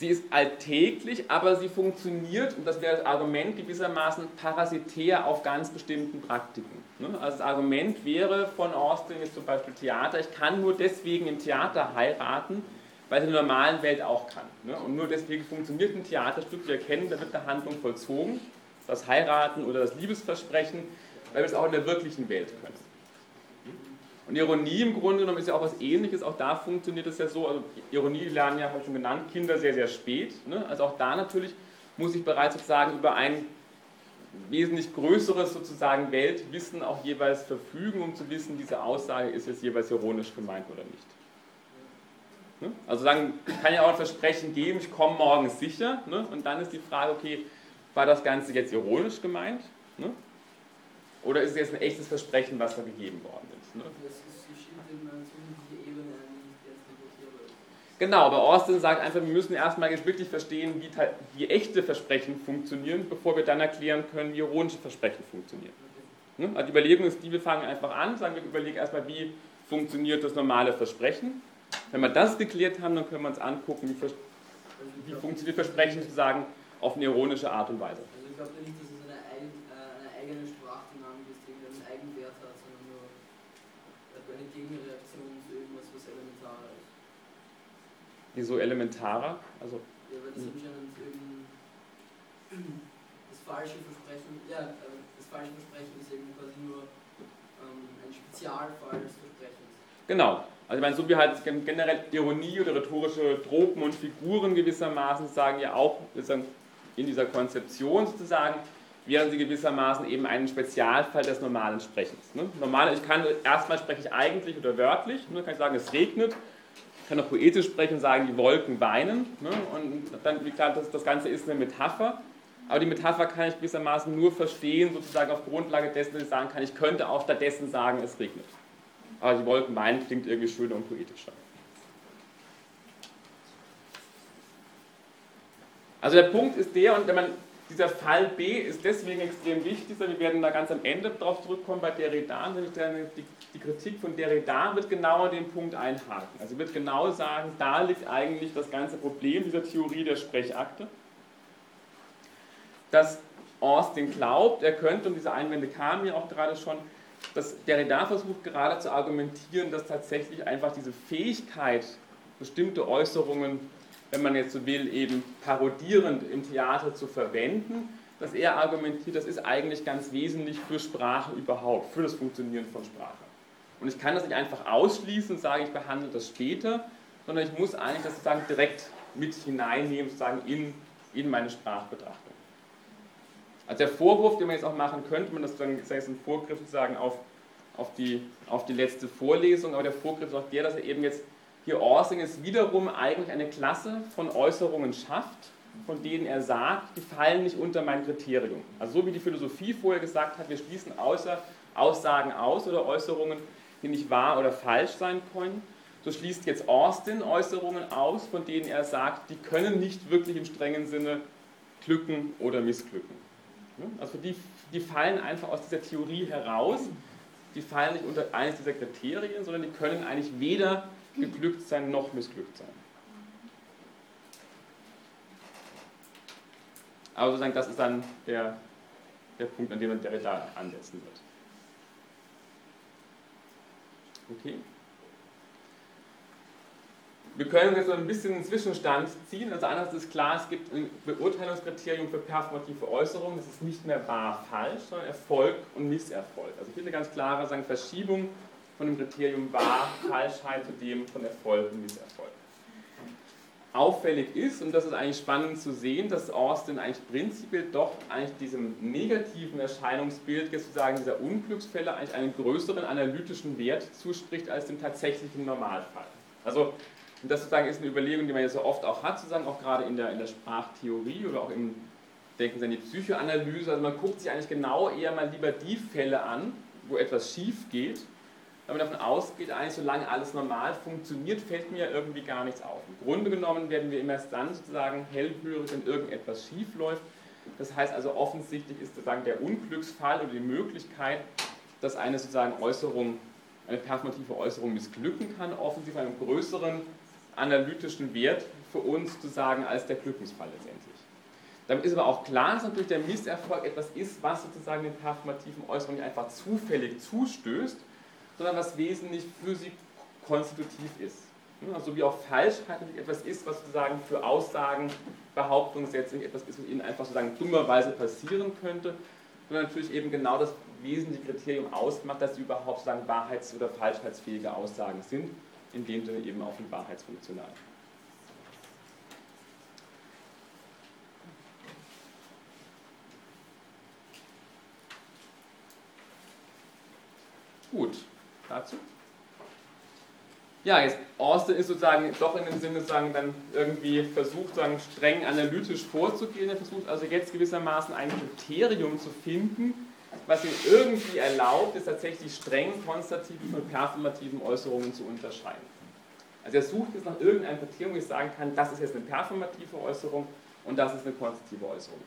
S1: Sie ist alltäglich, aber sie funktioniert, und das wäre das Argument gewissermaßen parasitär auf ganz bestimmten Praktiken. Ne? Also das Argument wäre von Austin jetzt zum Beispiel Theater, ich kann nur deswegen im Theater heiraten, weil es in der normalen Welt auch kann. Ne? Und nur deswegen funktioniert ein Theaterstück, wir erkennen, da wird eine Handlung vollzogen, das Heiraten oder das Liebesversprechen, weil wir es auch in der wirklichen Welt können. Und Ironie im Grunde genommen ist ja auch was ähnliches. Auch da funktioniert es ja so. Also Ironie lernen ja, habe ich schon genannt, Kinder sehr, sehr spät. Ne? Also auch da natürlich muss ich bereits sozusagen über ein wesentlich größeres sozusagen Weltwissen auch jeweils verfügen, um zu wissen, diese Aussage ist jetzt jeweils ironisch gemeint oder nicht. Ne? Also sagen, ich kann ja auch ein Versprechen geben, ich komme morgen sicher. Ne? Und dann ist die Frage, okay, war das Ganze jetzt ironisch gemeint? Ne? Oder ist es jetzt ein echtes Versprechen, was da gegeben worden ist? Ne? Genau, aber Austin sagt einfach, wir müssen erstmal jetzt wirklich verstehen, wie, wie, echte Versprechen funktionieren, bevor wir dann erklären können, wie ironische Versprechen funktionieren. Ne? Also die Überlegung ist die, wir fangen einfach an, sagen wir überlegen erstmal, wie funktioniert das normale Versprechen. Wenn wir das geklärt haben, dann können wir uns angucken, wie, wie funktioniert Versprechen sozusagen auf eine ironische Art und Weise.
S7: Also ich glaube nicht, dass es eine, äh, eine eigene Sprachdynamik ist, die einen Eigenwert hat, sondern nur eine Gegenreaktion zu irgendwas, was elementarer ist.
S1: Wieso elementarer? Also,
S7: ja, weil das anscheinend das falsche Versprechen, ja, äh, das falsche Versprechen ist eben quasi nur ähm, ein Spezialfall des Versprechens.
S1: Genau. Also ich meine, so wie halt generell Ironie oder rhetorische Tropen und Figuren gewissermaßen sagen ja auch in dieser Konzeption sozusagen, wären sie gewissermaßen eben ein Spezialfall des normalen Sprechens. Ne? Normal, ich kann erstmal spreche ich eigentlich oder wörtlich, ne? kann ich sagen, es regnet, kann auch poetisch sprechen und sagen, die Wolken weinen. Ne? Und dann, wie klar, das, das Ganze ist eine Metapher. Aber die Metapher kann ich gewissermaßen nur verstehen, sozusagen auf Grundlage dessen, dass ich sagen kann, ich könnte auch stattdessen sagen, es regnet. Aber die Wolken weinen klingt irgendwie schöner und poetischer. Also der Punkt ist der, und wenn man dieser Fall B ist deswegen extrem wichtig, wir werden da ganz am Ende darauf zurückkommen bei Derrida, die, die Kritik von Derrida wird genau an den Punkt einhaken. Also wird genau sagen, da liegt eigentlich das ganze Problem dieser Theorie der Sprechakte, dass Austin glaubt, er könnte, und diese Einwände kamen ja auch gerade schon, dass Derrida versucht gerade zu argumentieren, dass tatsächlich einfach diese Fähigkeit, bestimmte Äußerungen wenn man jetzt so will, eben parodierend im Theater zu verwenden, dass er argumentiert, das ist eigentlich ganz wesentlich für Sprache überhaupt, für das Funktionieren von Sprache. Und ich kann das nicht einfach ausschließen und sagen, ich behandle das später, sondern ich muss eigentlich das sozusagen direkt mit hineinnehmen, sozusagen in, in meine Sprachbetrachtung. Also der Vorwurf, den man jetzt auch machen könnte, man das dann, das heißt ein Vorgriff sozusagen auf auf die, auf die letzte Vorlesung, aber der Vorgriff ist auch der, dass er eben jetzt hier Orsing es wiederum eigentlich eine Klasse von Äußerungen schafft, von denen er sagt, die fallen nicht unter mein Kriterium. Also so wie die Philosophie vorher gesagt hat, wir schließen außer Aussagen aus oder Äußerungen, die nicht wahr oder falsch sein können, so schließt jetzt Austin Äußerungen aus, von denen er sagt, die können nicht wirklich im strengen Sinne glücken oder missglücken. Also die, die fallen einfach aus dieser Theorie heraus, die fallen nicht unter eines dieser Kriterien, sondern die können eigentlich weder geglückt sein noch missglückt sein. Aber sozusagen, das ist dann der, der Punkt, an dem man da ansetzen wird. Okay. Wir können jetzt so ein bisschen einen Zwischenstand ziehen. Also einerseits ist klar, es gibt ein Beurteilungskriterium für performative Äußerungen. Das ist nicht mehr wahr falsch, sondern Erfolg und Misserfolg. Also hier eine ganz klare sagen, Verschiebung von dem Kriterium wahr, Falschheit zu dem von Erfolg und Misserfolg. Auffällig ist, und das ist eigentlich spannend zu sehen, dass Austin eigentlich prinzipiell doch eigentlich diesem negativen Erscheinungsbild sozusagen dieser Unglücksfälle eigentlich einen größeren analytischen Wert zuspricht als dem tatsächlichen Normalfall. Also und das sozusagen ist eine Überlegung, die man ja so oft auch hat, sozusagen auch gerade in der, in der Sprachtheorie oder auch im Denken Sie an die Psychoanalyse. Also man guckt sich eigentlich genau eher mal lieber die Fälle an, wo etwas schief geht, weil man davon ausgeht, eigentlich solange alles normal funktioniert, fällt mir ja irgendwie gar nichts auf. Im Grunde genommen werden wir immer dann sozusagen hellhörig, wenn irgendetwas schief läuft. Das heißt also offensichtlich ist sozusagen der Unglücksfall oder die Möglichkeit, dass eine sozusagen Äußerung, eine performative Äußerung missglücken kann, offensichtlich einen größeren analytischen Wert für uns zu sagen als der Glückensfall letztendlich. Damit ist aber auch klar, dass natürlich der Misserfolg etwas ist, was sozusagen den performativen Äußerungen einfach zufällig zustößt, sondern was wesentlich für sie konstitutiv ist. Also wie auch Falschheit natürlich etwas ist, was sozusagen für Aussagen, Behauptungen letztlich etwas ist, was ihnen einfach sozusagen dummerweise passieren könnte, sondern natürlich eben genau das wesentliche Kriterium ausmacht, dass sie überhaupt sozusagen wahrheits- oder falschheitsfähige Aussagen sind in dem Sinne eben auch nicht wahrheitsfunktional. Gut, dazu. Ja, jetzt Austin ist sozusagen doch in dem Sinne sagen, dann irgendwie versucht, sagen, streng analytisch vorzugehen. Er versucht also jetzt gewissermaßen ein Kriterium zu finden, was ihm irgendwie erlaubt, ist tatsächlich streng konstativen und performativen Äußerungen zu unterscheiden. Also er sucht jetzt nach irgendeinem Kriterium, wo ich sagen kann, das ist jetzt eine performative Äußerung und das ist eine konstative Äußerung.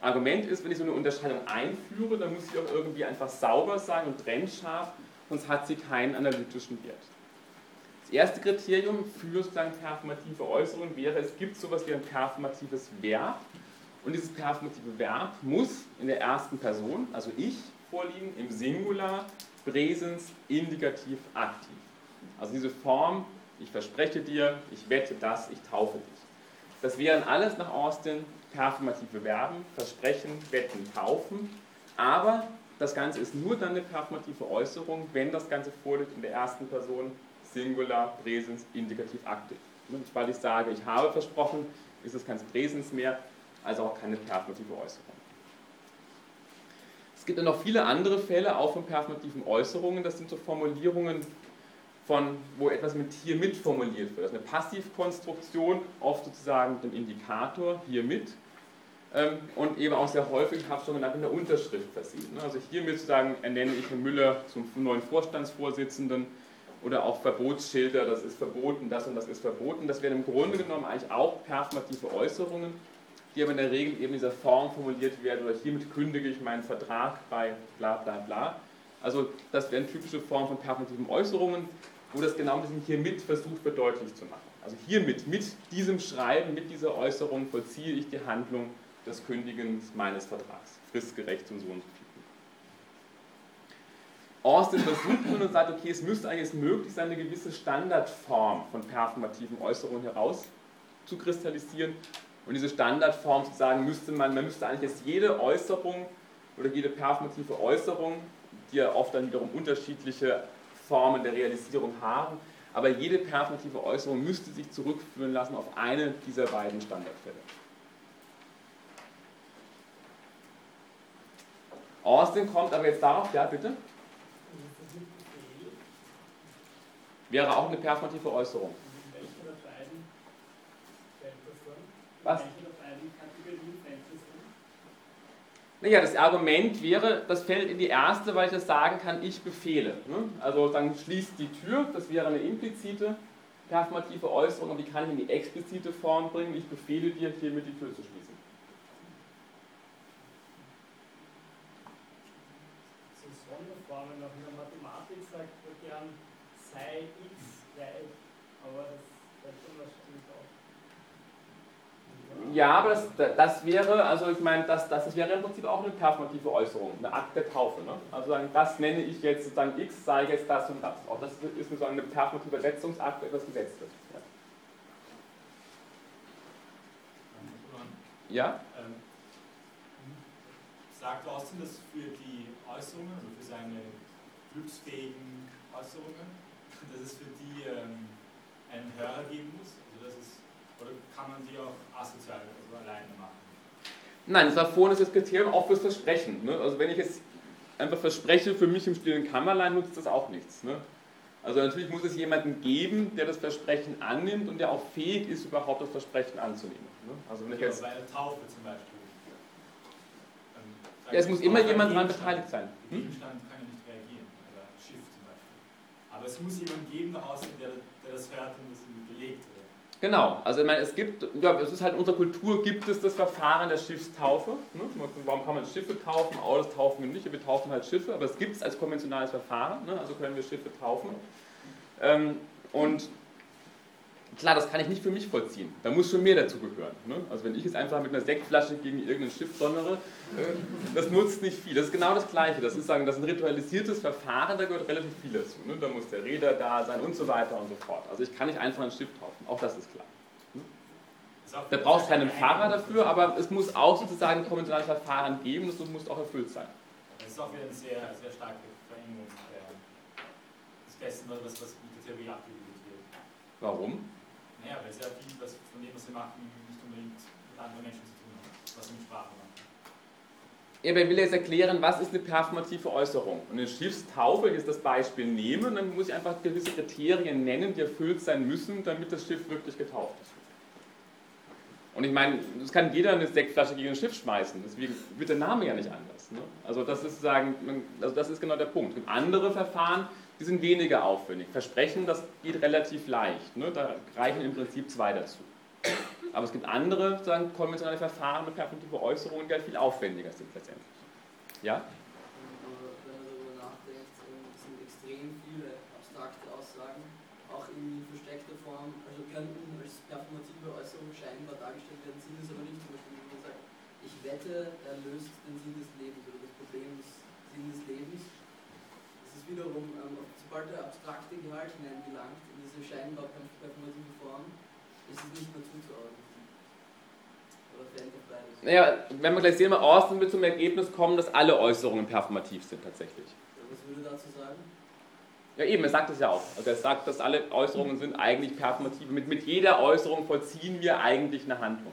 S1: Argument ist, wenn ich so eine Unterscheidung einführe, dann muss sie auch irgendwie einfach sauber sein und trennscharf, sonst hat sie keinen analytischen Wert. Das erste Kriterium für sozusagen performative Äußerungen wäre, es gibt sowas wie ein performatives Verb, und dieses performative Verb muss in der ersten Person, also ich, vorliegen, im Singular, Präsens, Indikativ, Aktiv. Also diese Form, ich verspreche dir, ich wette das, ich taufe dich. Das wären alles nach Austin performative Verben, versprechen, wetten, taufen. Aber das Ganze ist nur dann eine performative Äußerung, wenn das Ganze vorliegt in der ersten Person, Singular, Präsens, Indikativ, Aktiv. Weil ich sage, ich habe versprochen, ist es kein Präsens mehr, also auch keine performative Äußerung. Es gibt dann noch viele andere Fälle, auch von performativen Äußerungen. Das sind so Formulierungen, von, wo etwas mit hier mit formuliert wird. Das ist eine Passivkonstruktion, oft sozusagen mit dem Indikator hier mit. Ähm, und eben auch sehr häufig, genannt, in der Unterschrift versehen. Ne? Also hiermit sozusagen ernenne ich Herrn Müller zum neuen Vorstandsvorsitzenden oder auch Verbotsschilder, das ist verboten, das und das ist verboten. Das wären im Grunde genommen eigentlich auch performative Äußerungen, die aber in der Regel eben in dieser Form formuliert werden, oder hiermit kündige ich meinen Vertrag bei bla bla bla. Also das wären typische Formen von performativen Äußerungen, wo das genau diesen hiermit versucht wird deutlich zu machen. Also hiermit, mit diesem Schreiben, mit dieser Äußerung vollziehe ich die Handlung des Kündigens meines Vertrags, fristgerecht und so und so viel. Austin versucht nun und sagt, okay, es müsste eigentlich möglich sein, eine gewisse Standardform von performativen Äußerungen herauszukristallisieren und diese Standardform sozusagen müsste man, man müsste eigentlich jetzt jede Äußerung oder jede performative Äußerung, die ja oft dann wiederum unterschiedliche Formen der Realisierung haben, aber jede performative Äußerung müsste sich zurückführen lassen auf eine dieser beiden Standardfälle. Austin kommt aber jetzt darauf, ja bitte? Wäre auch eine performative Äußerung. Was? Naja, das Argument wäre, das fällt in die erste, weil ich das sagen kann, ich befehle. Ne? Also dann schließt die Tür, das wäre eine implizite performative Äußerung, und die kann ich in die explizite Form bringen, ich befehle dir, hiermit die Tür zu schließen.
S9: So Sonderformen nach in der Mathematik sagt man gern sei x gleich, aber das
S1: Ja, aber das, das wäre, also ich meine, das, das, das wäre im Prinzip auch eine performative Äußerung, eine Akt der Taufe. Ne? Also sagen, das nenne ich jetzt sozusagen x, sei jetzt das und das. Auch das ist sozusagen ein performativer Setzungsakt, etwas gesetzt wird. Ja? ja? Ähm,
S2: sagt Austin, dass für die Äußerungen, also für seine glücksfähigen Äußerungen, dass es für die ähm, einen Hörer geben muss? Oder kann man die auch asozial, also alleine machen?
S1: Nein, das war vorhin das Kriterium auch fürs Versprechen. Ne? Also wenn ich jetzt einfach verspreche, für mich im stillen Kammerlein nutzt das auch nichts. Ne? Also natürlich muss es jemanden geben, der das Versprechen annimmt und der auch fähig ist, überhaupt das Versprechen anzunehmen. Ne? Also wenn ich
S2: jetzt, bei der Taufe zum Beispiel.
S1: Ähm, ja, es muss immer jemand daran beteiligt sein.
S2: Hm? Gegenstand kann ja nicht reagieren, oder Schiff zum Beispiel. Aber es muss jemanden geben der, der das hört und das belegt.
S1: Genau, also ich meine, es gibt, ja, es ist halt in unserer Kultur gibt es das Verfahren der Schiffstaufe. Ne? Warum kann man Schiffe taufen? Autos taufen wir nicht, wir taufen halt Schiffe, aber es gibt es als konventionales Verfahren, ne? also können wir Schiffe taufen. Ähm, und klar, das kann ich nicht für mich vollziehen. Da muss schon mehr dazu gehören. Ne? Also wenn ich jetzt einfach mit einer Sektflasche gegen irgendein Schiff donnere, äh, das nutzt nicht viel. Das ist genau das Gleiche. Das ist, sagen, das ist ein ritualisiertes Verfahren, da gehört relativ viel dazu. Ne? Da muss der Räder da sein und so weiter und so fort. Also ich kann nicht einfach ein Schiff taufen. Auch das ist klar. Ne? Da brauchst keinen Fahrer dafür, aber es muss auch sozusagen ein konventionelles Verfahren geben, das muss auch erfüllt sein.
S2: Das ist auch wieder eine sehr, sehr starke Verengung des Besten, was, was mit der Theorie abgebildet wird.
S1: Warum?
S2: Naja, weil sehr viel was von dem, was sie machen, nicht unbedingt mit anderen Menschen zu tun hat, was sie mit Sprache machen.
S1: Aber ich will jetzt erklären, was ist eine performative Äußerung. Und eine Schiffstaufe, ich jetzt das Beispiel nehmen, dann muss ich einfach gewisse Kriterien nennen, die erfüllt sein müssen, damit das Schiff wirklich getauft ist. Und ich meine, das kann jeder eine Sektflasche gegen ein Schiff schmeißen, deswegen wird der Name ja nicht anders. Ne? Also das ist sagen, also das ist genau der Punkt. Und andere Verfahren die sind weniger aufwendig. Versprechen, das geht relativ leicht. Ne? Da reichen im Prinzip zwei dazu. Aber es gibt andere sagen, konventionelle Verfahren mit performative Äußerungen, die halt viel aufwendiger sind letztendlich. Ja?
S7: Wenn man darüber nachdenkt, sind extrem viele abstrakte Aussagen, auch in versteckter Form, also könnten als performative Äußerung scheinbar dargestellt werden, sind es aber nicht. Zum Beispiel, wenn man sagt, ich wette, er löst den Sinn des Lebens oder das Problem des Sinn des Lebens wiederum, ähm, sobald der abstrakte Gehalt hineingelangt, in diese scheinbar performative Form, ist es nicht mehr zuzuordnen.
S1: Naja, wenn wir gleich sehen, mal Austin wird zum Ergebnis kommen, dass alle Äußerungen performativ sind tatsächlich.
S7: Was würde er dazu sagen?
S1: Ja, eben, er sagt es ja auch. Also er sagt, dass alle Äußerungen sind eigentlich performativ. Mit, mit jeder Äußerung vollziehen wir eigentlich eine Handlung.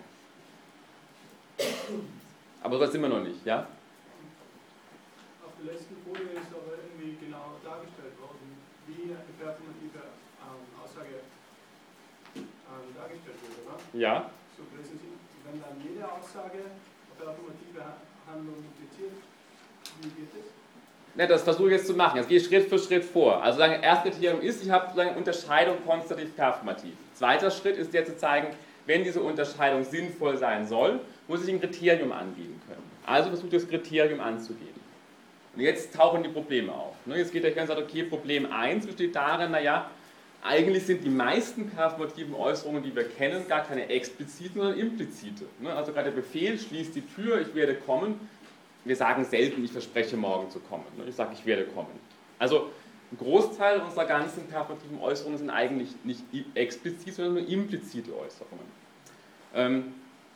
S1: Aber so sind wir noch nicht, ja?
S6: Auf der letzten Folie ist aber genau dargestellt worden, wie eine performative ähm, Aussage ähm, dargestellt wurde. Ne?
S1: Ja.
S6: So lesen Sie, wenn dann jede Aussage performative Handlung impliziert, wie geht es?
S1: Ne, das versuche ich jetzt zu machen. Jetzt gehe ich Schritt für Schritt vor. Also sagen, erste Kriterium ist, ich habe eine Unterscheidung konstativ performativ. Zweiter Schritt ist der zu zeigen, wenn diese Unterscheidung sinnvoll sein soll, muss ich ein Kriterium angeben können. Also versuche ich das Kriterium anzugeben. Und jetzt tauchen die Probleme auf. Ne, jetzt geht der ganze sagt, okay, Problem 1 besteht darin, naja, eigentlich sind die meisten performativen Äußerungen, die wir kennen, gar keine expliziten, sondern implizite. Ne, also gerade der Befehl, schließt die Tür, ich werde kommen. Wir sagen selten, ich verspreche morgen zu kommen. Ne, ich sage, ich werde kommen. Also ein Großteil unserer ganzen performativen Äußerungen sind eigentlich nicht explizit, sondern nur implizite Äußerungen.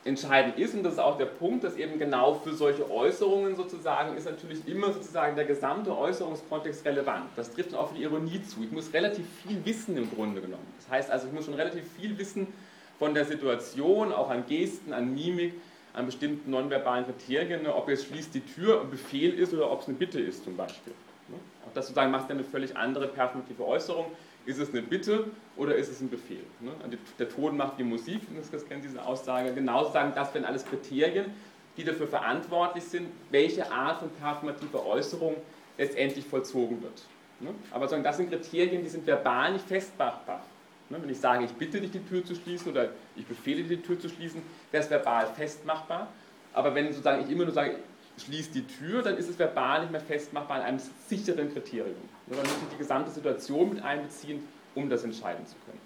S1: Entscheidend ist, und das ist auch der Punkt, dass eben genau für solche Äußerungen sozusagen ist natürlich immer sozusagen der gesamte Äußerungskontext relevant. Das trifft auch für die Ironie zu. Ich muss relativ viel wissen im Grunde genommen. Das heißt also, ich muss schon relativ viel wissen von der Situation, auch an Gesten, an Mimik, an bestimmten nonverbalen Kriterien, ne, ob jetzt schließt die Tür ein Befehl ist oder ob es eine Bitte ist zum Beispiel. Auch das sozusagen macht eine völlig andere performative Äußerung. Ist es eine Bitte oder ist es ein Befehl? Der Ton macht die Musik, das kennen Sie diese Aussage. Genauso sagen, das wären alles Kriterien, die dafür verantwortlich sind, welche Art von performativer Äußerung letztendlich vollzogen wird. Aber das sind Kriterien, die sind verbal nicht festmachbar. Wenn ich sage, ich bitte dich, die Tür zu schließen oder ich befehle dir, die Tür zu schließen, wäre es verbal festmachbar. Aber wenn sozusagen ich immer nur sage, schließ die Tür, dann ist es verbal nicht mehr festmachbar an einem sicheren Kriterium. Man muss die gesamte Situation mit einbeziehen, um das entscheiden zu können.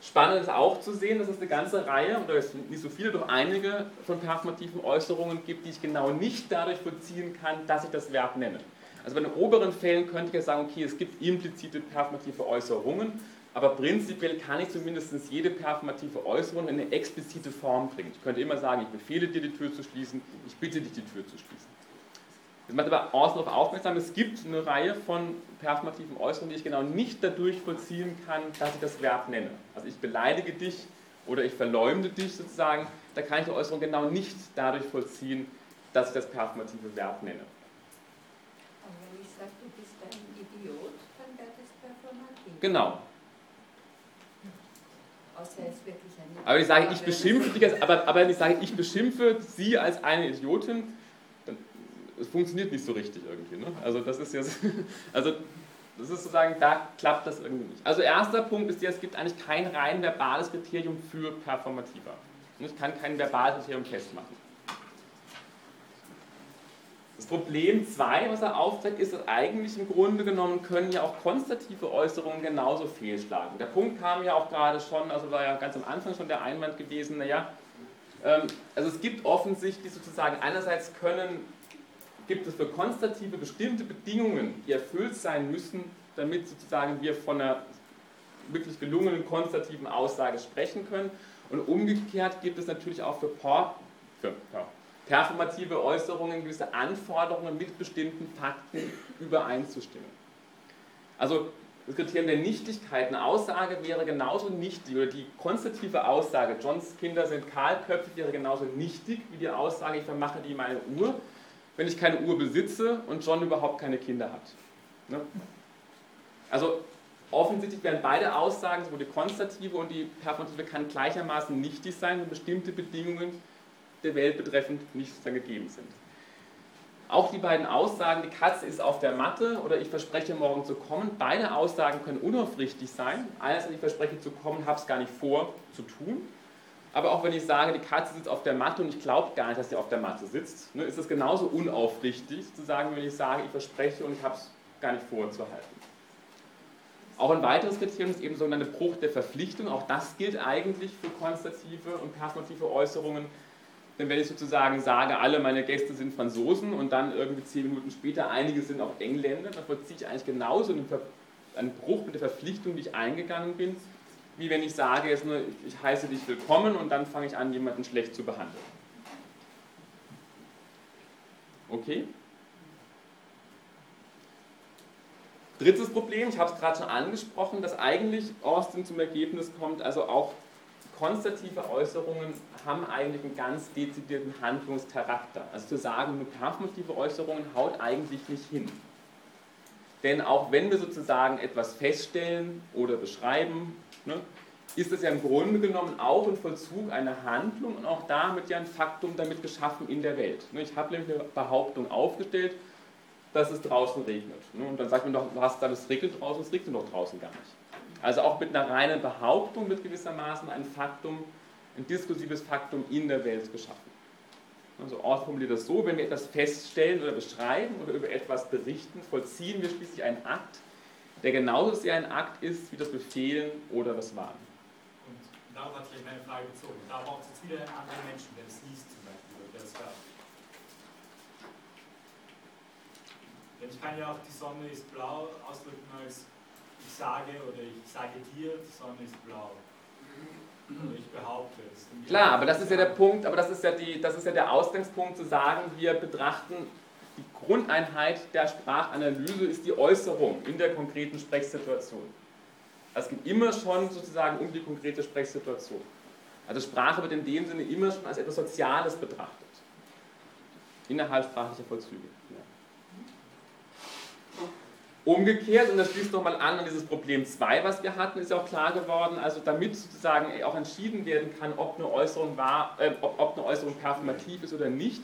S1: Spannend ist auch zu sehen, dass es eine ganze Reihe, oder es sind nicht so viele, doch einige von performativen Äußerungen gibt, die ich genau nicht dadurch vollziehen kann, dass ich das Verb nenne. Also bei den oberen Fällen könnte ich ja sagen, okay, es gibt implizite performative Äußerungen, aber prinzipiell kann ich zumindest jede performative Äußerung in eine explizite Form bringen. Ich könnte immer sagen, ich befehle dir die Tür zu schließen, ich bitte dich die Tür zu schließen. Das macht aber außen darauf aufmerksam, es gibt eine Reihe von performativen Äußerungen, die ich genau nicht dadurch vollziehen kann, dass ich das Verb nenne. Also ich beleidige dich oder ich verleumde dich sozusagen, da kann ich die Äußerung genau nicht dadurch vollziehen, dass ich das performative Verb nenne.
S5: Und wenn ich sage, du bist ein Idiot, dann wäre das performativ.
S1: Genau,
S5: Außer er wirklich ein
S1: Aber ich sage, ich beschimpfe dich aber, aber wenn ich sage, ich beschimpfe sie als eine Idiotin, dann es funktioniert nicht so richtig irgendwie. Ne? Also das ist jetzt, also das ist sozusagen, da klappt das irgendwie nicht. Also erster Punkt ist ja, es gibt eigentlich kein rein verbales Kriterium für performativer. Ich kann kein verbales Kriterium festmachen. Das Problem 2, was er aufzeigt, ist, dass eigentlich im Grunde genommen können ja auch konstative Äußerungen genauso fehlschlagen. Der Punkt kam ja auch gerade schon, also war ja ganz am Anfang schon der Einwand gewesen, naja, ähm, also es gibt offensichtlich sozusagen, einerseits können, gibt es für konstative bestimmte Bedingungen, die erfüllt sein müssen, damit sozusagen wir von einer wirklich gelungenen konstativen Aussage sprechen können. Und umgekehrt gibt es natürlich auch für, Por für ja, performative Äußerungen gewisse Anforderungen mit bestimmten Fakten übereinzustimmen. Also das Kriterium der Nichtigkeit, eine Aussage wäre genauso nichtig, oder die konstative Aussage, Johns Kinder sind kahlköpfig, wäre genauso nichtig wie die Aussage, ich vermache die meine Uhr, wenn ich keine Uhr besitze und John überhaupt keine Kinder hat. Ne? Also offensichtlich werden beide Aussagen, sowohl die konstative und die performative, kann gleichermaßen nichtig sein, wenn bestimmte Bedingungen der Welt betreffend nicht dann gegeben sind. Auch die beiden Aussagen, die Katze ist auf der Matte oder ich verspreche morgen zu kommen, beide Aussagen können unaufrichtig sein. Einerseits, ich verspreche zu kommen, habe es gar nicht vor zu tun. Aber auch wenn ich sage, die Katze sitzt auf der Matte und ich glaube gar nicht, dass sie auf der Matte sitzt, ne, ist es genauso unaufrichtig zu sagen, wenn ich sage, ich verspreche und ich habe es gar nicht vorzuhalten. Auch ein weiteres Kriterium ist eben sogenannte Bruch der Verpflichtung. Auch das gilt eigentlich für konstative und performative Äußerungen. Denn wenn ich sozusagen sage, alle meine Gäste sind Franzosen und dann irgendwie zehn Minuten später, einige sind auch Engländer, dann vollziehe ich eigentlich genauso einen, einen Bruch mit der Verpflichtung, die ich eingegangen bin, wie wenn ich sage, jetzt nur, ich heiße dich willkommen und dann fange ich an, jemanden schlecht zu behandeln. Okay? Drittes Problem, ich habe es gerade schon angesprochen, dass eigentlich Austin zum Ergebnis kommt, also auch konstative Äußerungen haben eigentlich einen ganz dezidierten Handlungscharakter. Also zu sagen, nur performative Äußerungen haut eigentlich nicht hin. Denn auch wenn wir sozusagen etwas feststellen oder beschreiben, ne, ist es ja im Grunde genommen auch ein Vollzug einer Handlung und auch damit ja ein Faktum damit geschaffen in der Welt. Ne, ich habe nämlich eine Behauptung aufgestellt, dass es draußen regnet. Ne, und dann sagt man doch, hast da das regnet draußen, es regnet doch draußen gar nicht. Also auch mit einer reinen Behauptung wird gewissermaßen ein Faktum, ein diskursives Faktum in der Welt geschaffen. Also Ort formuliert das so, wenn wir etwas feststellen oder beschreiben oder über etwas berichten, vollziehen wir schließlich einen Akt, der genauso sehr ein Akt ist wie das Befehlen oder das Warnen.
S2: Und darauf hat sich meine Frage bezogen. Da braucht es jetzt wieder einen anderen Menschen, der das liest zum Beispiel, oder der das hört. Denn ich kann ja auch die Sonne ist blau ausdrücken als ich sage oder ich sage dir, die Sonne ist blau. Oder ich behaupte es.
S1: Klar, aber das ist ja der Punkt, aber das ist ja, die, das ist ja der Ausgangspunkt zu sagen, wir betrachten die Grundeinheit der Sprachanalyse ist die Äußerung in der konkreten Sprechsituation. Also es geht immer schon sozusagen um die konkrete Sprechsituation. Also Sprache wird in dem Sinne immer schon als etwas Soziales betrachtet. innerhalb sprachlicher Vollzüge. Umgekehrt, und das schließt nochmal an an dieses Problem 2, was wir hatten, ist auch klar geworden, also damit sozusagen auch entschieden werden kann, ob eine Äußerung, war, äh, ob, ob eine Äußerung performativ ist oder nicht,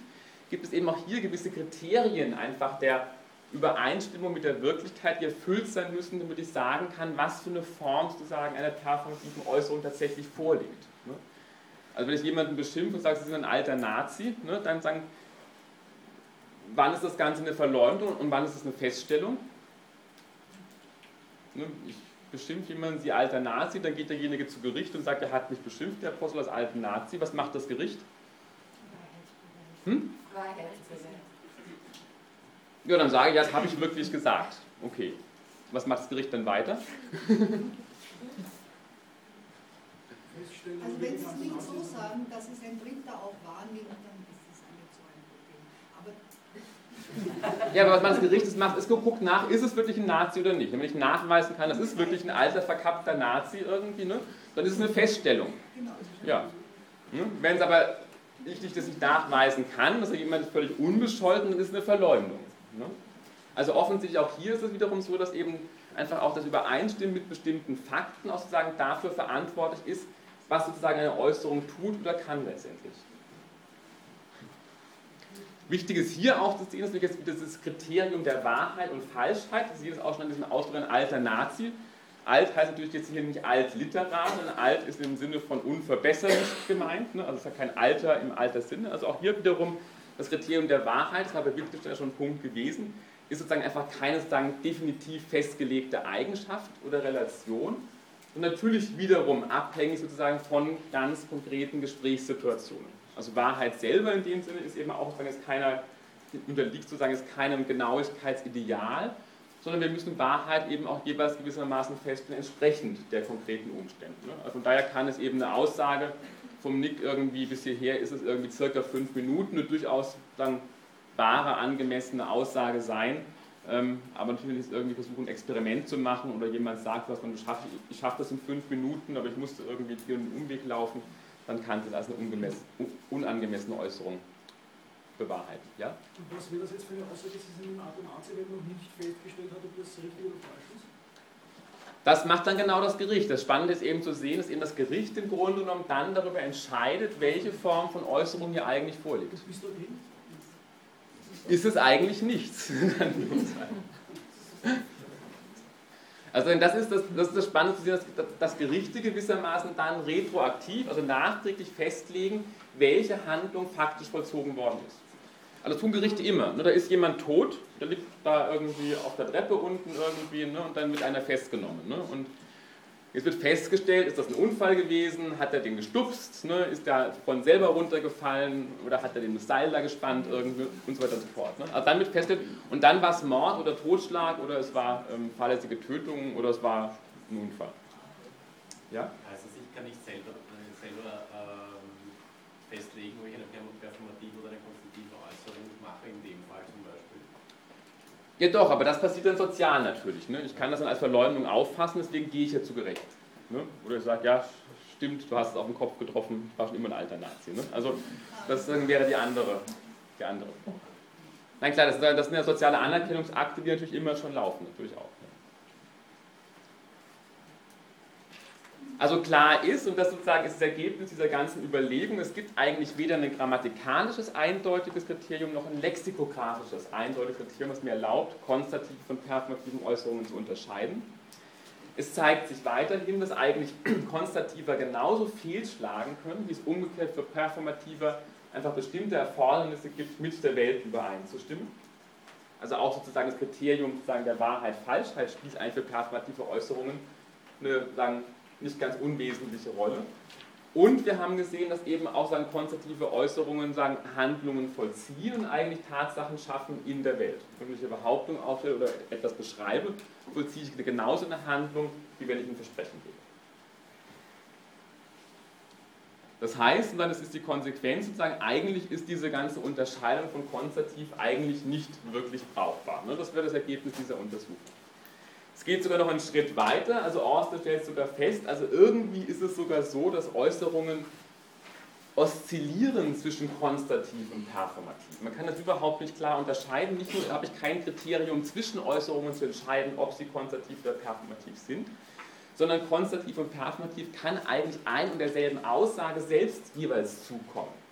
S1: gibt es eben auch hier gewisse Kriterien einfach der Übereinstimmung mit der Wirklichkeit, die erfüllt sein müssen, damit ich sagen kann, was für eine Form sozusagen einer performativen Äußerung tatsächlich vorliegt. Ne? Also wenn ich jemanden beschimpfe und sage, Sie sind ein alter Nazi, ne, dann sagen, wann ist das Ganze eine Verleumdung und wann ist es eine Feststellung? Ne, ich beschimpfe jemanden, Sie alter Nazi, dann geht derjenige zu Gericht und sagt, er hat mich beschimpft, der Apostel als alten Nazi. Was macht das Gericht? Hm? Ja, dann sage ich, das habe ich wirklich gesagt. Okay. Was macht das Gericht dann weiter?
S10: Also wenn Sie es nicht so sagen, dass es ein Dritter auch wahrnimmt, dann ist es nicht so ein Problem. Aber
S1: ja, aber was man das Gericht macht, ist geguckt nach, ist es wirklich ein Nazi oder nicht. Wenn ich nachweisen kann, das ist wirklich ein alter, verkappter Nazi irgendwie, ne, dann ist es eine Feststellung. Ja. Hm? Wenn es aber ich nicht, das nicht nachweisen kann, dass jemand ist völlig unbescholten, dann ist es eine Verleumdung. Ne? Also offensichtlich auch hier ist es wiederum so, dass eben einfach auch das Übereinstimmen mit bestimmten Fakten auch sozusagen dafür verantwortlich ist, was sozusagen eine Äußerung tut oder kann letztendlich. Wichtig ist hier auch zu sehen, dass wir jetzt das Kriterium der Wahrheit und Falschheit, Sie sehen das auch schon an diesem Ausdruck, ein alter Nazi. Alt heißt natürlich jetzt hier nicht altliterar, sondern alt ist im Sinne von unverbesserlich gemeint, ne? also es ist ja kein Alter im alter Sinne. Also auch hier wiederum das Kriterium der Wahrheit, das war bei Wittgenstein schon ein Punkt gewesen, ist sozusagen einfach keine sozusagen definitiv festgelegte Eigenschaft oder Relation, und natürlich wiederum abhängig sozusagen von ganz konkreten Gesprächssituationen. Also Wahrheit selber in dem Sinne ist eben auch sozusagen ist keiner, unterliegt sozusagen ist keinem Genauigkeitsideal, sondern wir müssen Wahrheit eben auch jeweils gewissermaßen feststellen, entsprechend der konkreten Umstände. Ne? Also von daher kann es eben eine Aussage vom Nick irgendwie bis hierher ist es irgendwie circa fünf Minuten, eine durchaus dann wahre, angemessene Aussage sein, ähm, aber natürlich ist irgendwie versuchen, ein Experiment zu machen oder jemand sagt, was man schafft, ich schaffe das in fünf Minuten, aber ich musste irgendwie hier einen Umweg laufen, dann kann das als eine unangemessene Äußerung bewahrheiten. Ja?
S6: Und was wäre das jetzt für eine Aussage, dass es in einem Art und Arzt noch nicht festgestellt hat, ob das richtig oder falsch ist?
S1: Das macht dann genau das Gericht. Das Spannende ist eben zu sehen, dass eben das Gericht im Grunde genommen dann darüber entscheidet, welche Form von Äußerung hier eigentlich vorliegt.
S6: Das bist du hin?
S1: ist es eigentlich nichts. Also das ist das, das, ist das Spannende zu sehen, dass, dass Gerichte gewissermaßen dann retroaktiv, also nachträglich festlegen, welche Handlung faktisch vollzogen worden ist. Also das tun Gerichte immer. Ne? Da ist jemand tot, der liegt da irgendwie auf der Treppe unten irgendwie ne? und dann wird einer festgenommen. Ne? Und Jetzt wird festgestellt, ist das ein Unfall gewesen, hat er den gestupst, ne? ist er von selber runtergefallen oder hat er den Seil da gespannt irgendwie und so weiter und so fort. Ne? Also dann wird festgestellt, und dann war es Mord oder Totschlag oder es war ähm, fahrlässige Tötung oder es war ein Unfall. Ja?
S11: Das, ich kann nicht selber, selber ähm, festlegen, ob ich eine performative oder eine konstruktive Äußerung mache, in dem Fall zum Beispiel?
S1: Ja doch, aber das passiert dann sozial natürlich. Ne? Ich kann das dann als Verleumdung auffassen, deswegen gehe ich ja zu Gericht. Ne? Oder ich sage, ja, stimmt, du hast es auf den Kopf getroffen, war schon immer ein alter Nazi. Ne? Also das wäre die andere, die andere. Nein, klar, das sind ja soziale Anerkennungsakte, die natürlich immer schon laufen, natürlich auch. Also klar ist, und das sozusagen ist das Ergebnis dieser ganzen Überlegung, es gibt eigentlich weder ein grammatikalisches eindeutiges Kriterium noch ein lexikografisches eindeutiges Kriterium, das mir erlaubt, konstative von performativen Äußerungen zu unterscheiden. Es zeigt sich weiterhin, dass eigentlich Konstativer genauso fehlschlagen können, wie es umgekehrt für Performativer einfach bestimmte Erfordernisse gibt, mit der Welt übereinzustimmen. Also auch sozusagen das Kriterium sozusagen der Wahrheit-Falschheit spielt eigentlich für performative Äußerungen eine sagen, nicht ganz unwesentliche Rolle. Und wir haben gesehen, dass eben auch sagen, konstative Äußerungen sagen, Handlungen vollziehen und eigentlich Tatsachen schaffen in der Welt. Wenn ich eine Behauptung aufstelle oder etwas beschreibe, vollziehe ich genauso eine Handlung, wie wenn ich ein Versprechen gebe. Das heißt, und dann ist die Konsequenz sozusagen, eigentlich ist diese ganze Unterscheidung von konstativ eigentlich nicht wirklich brauchbar. Ne? Das wäre das Ergebnis dieser Untersuchung. Es geht sogar noch einen Schritt weiter, also Orster stellt sogar fest, also irgendwie ist es sogar so, dass Äußerungen oszillieren zwischen konstativ und performativ. Man kann das überhaupt nicht klar unterscheiden. Nicht nur habe ich kein Kriterium zwischen Äußerungen zu entscheiden, ob sie konstativ oder performativ sind, sondern konstativ und performativ kann eigentlich ein und derselben Aussage selbst jeweils zukommen.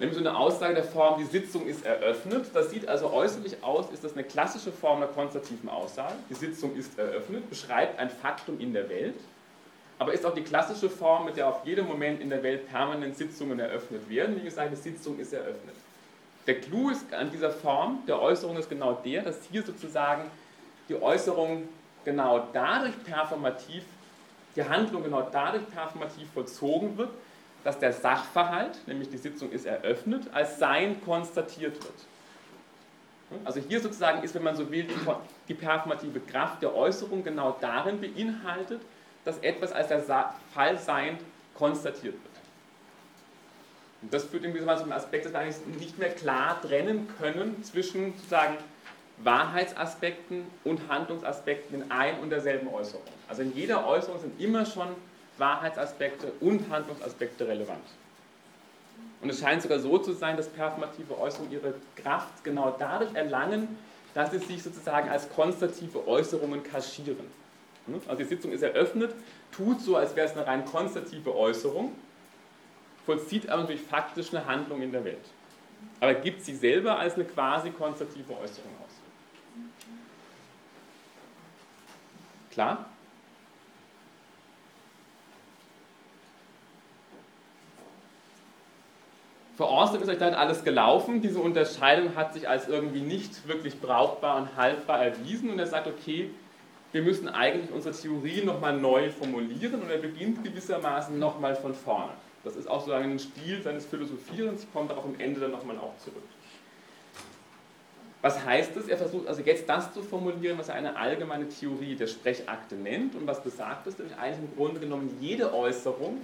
S1: Nämlich so eine Aussage der Form, die Sitzung ist eröffnet. Das sieht also äußerlich aus, ist das eine klassische Form der konstativen Aussage. Die Sitzung ist eröffnet, beschreibt ein Faktum in der Welt, aber ist auch die klassische Form, mit der auf jedem Moment in der Welt permanent Sitzungen eröffnet werden. Wie gesagt, die Sitzung ist eröffnet. Der Clou ist an dieser Form der Äußerung ist genau der, dass hier sozusagen die Äußerung genau dadurch performativ, die Handlung genau dadurch performativ vollzogen wird, dass der Sachverhalt, nämlich die Sitzung ist eröffnet, als Sein konstatiert wird. Also hier sozusagen ist, wenn man so will, die performative Kraft der Äußerung genau darin beinhaltet, dass etwas als der Fall Sein konstatiert wird. Und das führt irgendwie zu einem Aspekt, dass wir eigentlich nicht mehr klar trennen können zwischen sozusagen Wahrheitsaspekten und Handlungsaspekten in ein und derselben Äußerung. Also in jeder Äußerung sind immer schon Wahrheitsaspekte und Handlungsaspekte relevant. Und es scheint sogar so zu sein, dass performative Äußerungen ihre Kraft genau dadurch erlangen, dass sie sich sozusagen als konstative Äußerungen kaschieren. Also die Sitzung ist eröffnet, tut so, als wäre es eine rein konstative Äußerung, vollzieht aber natürlich faktisch eine Handlung in der Welt. Aber gibt sie selber als eine quasi konstative Äußerung aus. Klar? Für Austin ist euch dann alles gelaufen. Diese Unterscheidung hat sich als irgendwie nicht wirklich brauchbar und haltbar erwiesen. Und er sagt, okay, wir müssen eigentlich unsere Theorie nochmal neu formulieren. Und er beginnt gewissermaßen nochmal von vorne. Das ist auch sozusagen ein Stil seines Philosophierens. Ich komme darauf am Ende dann nochmal auch zurück. Was heißt das? Er versucht also jetzt das zu formulieren, was er eine allgemeine Theorie der Sprechakte nennt und was besagt ist, nämlich eigentlich im Grunde genommen jede Äußerung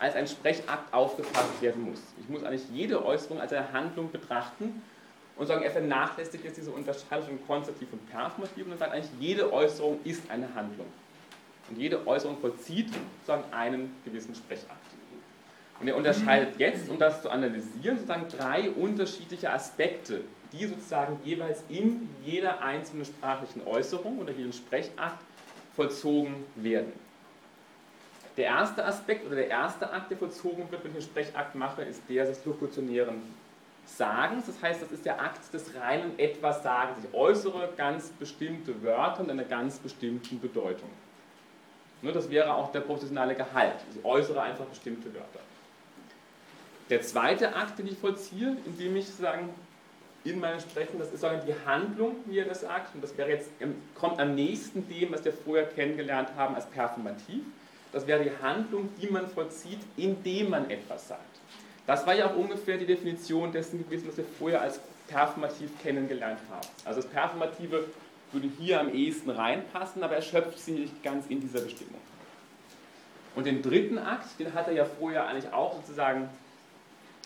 S1: als ein Sprechakt aufgefasst werden muss. Ich muss eigentlich jede Äußerung als eine Handlung betrachten und sagen, er vernachlässigt jetzt diese Unterscheidung von konstativ und performativ und sagt eigentlich, jede Äußerung ist eine Handlung. Und jede Äußerung vollzieht sozusagen einen gewissen Sprechakt. Und er unterscheidet jetzt, um das zu analysieren, sozusagen drei unterschiedliche Aspekte, die sozusagen jeweils in jeder einzelnen sprachlichen Äußerung oder jedem Sprechakt vollzogen werden. Der erste Aspekt oder der erste Akt, der vollzogen wird, wenn ich einen Sprechakt mache, ist der des lokutionären Sagens. Das heißt, das ist der Akt des reinen Etwas Sagens. Ich äußere ganz bestimmte Wörter in einer ganz bestimmten Bedeutung. Das wäre auch der professionelle Gehalt. Ich äußere einfach bestimmte Wörter. Der zweite Akt, den ich vollziehe, indem ich sagen, in meinem Sprechen, das ist die Handlung, wie er das sagt, und das wäre jetzt, kommt am nächsten dem, was wir vorher kennengelernt haben als performativ. Das wäre die Handlung, die man vollzieht, indem man etwas sagt. Das war ja auch ungefähr die Definition dessen gewesen, was wir vorher als performativ kennengelernt haben. Also das Performative würde hier am ehesten reinpassen, aber erschöpft sich nicht ganz in dieser Bestimmung. Und den dritten Akt, den hat er ja vorher eigentlich auch sozusagen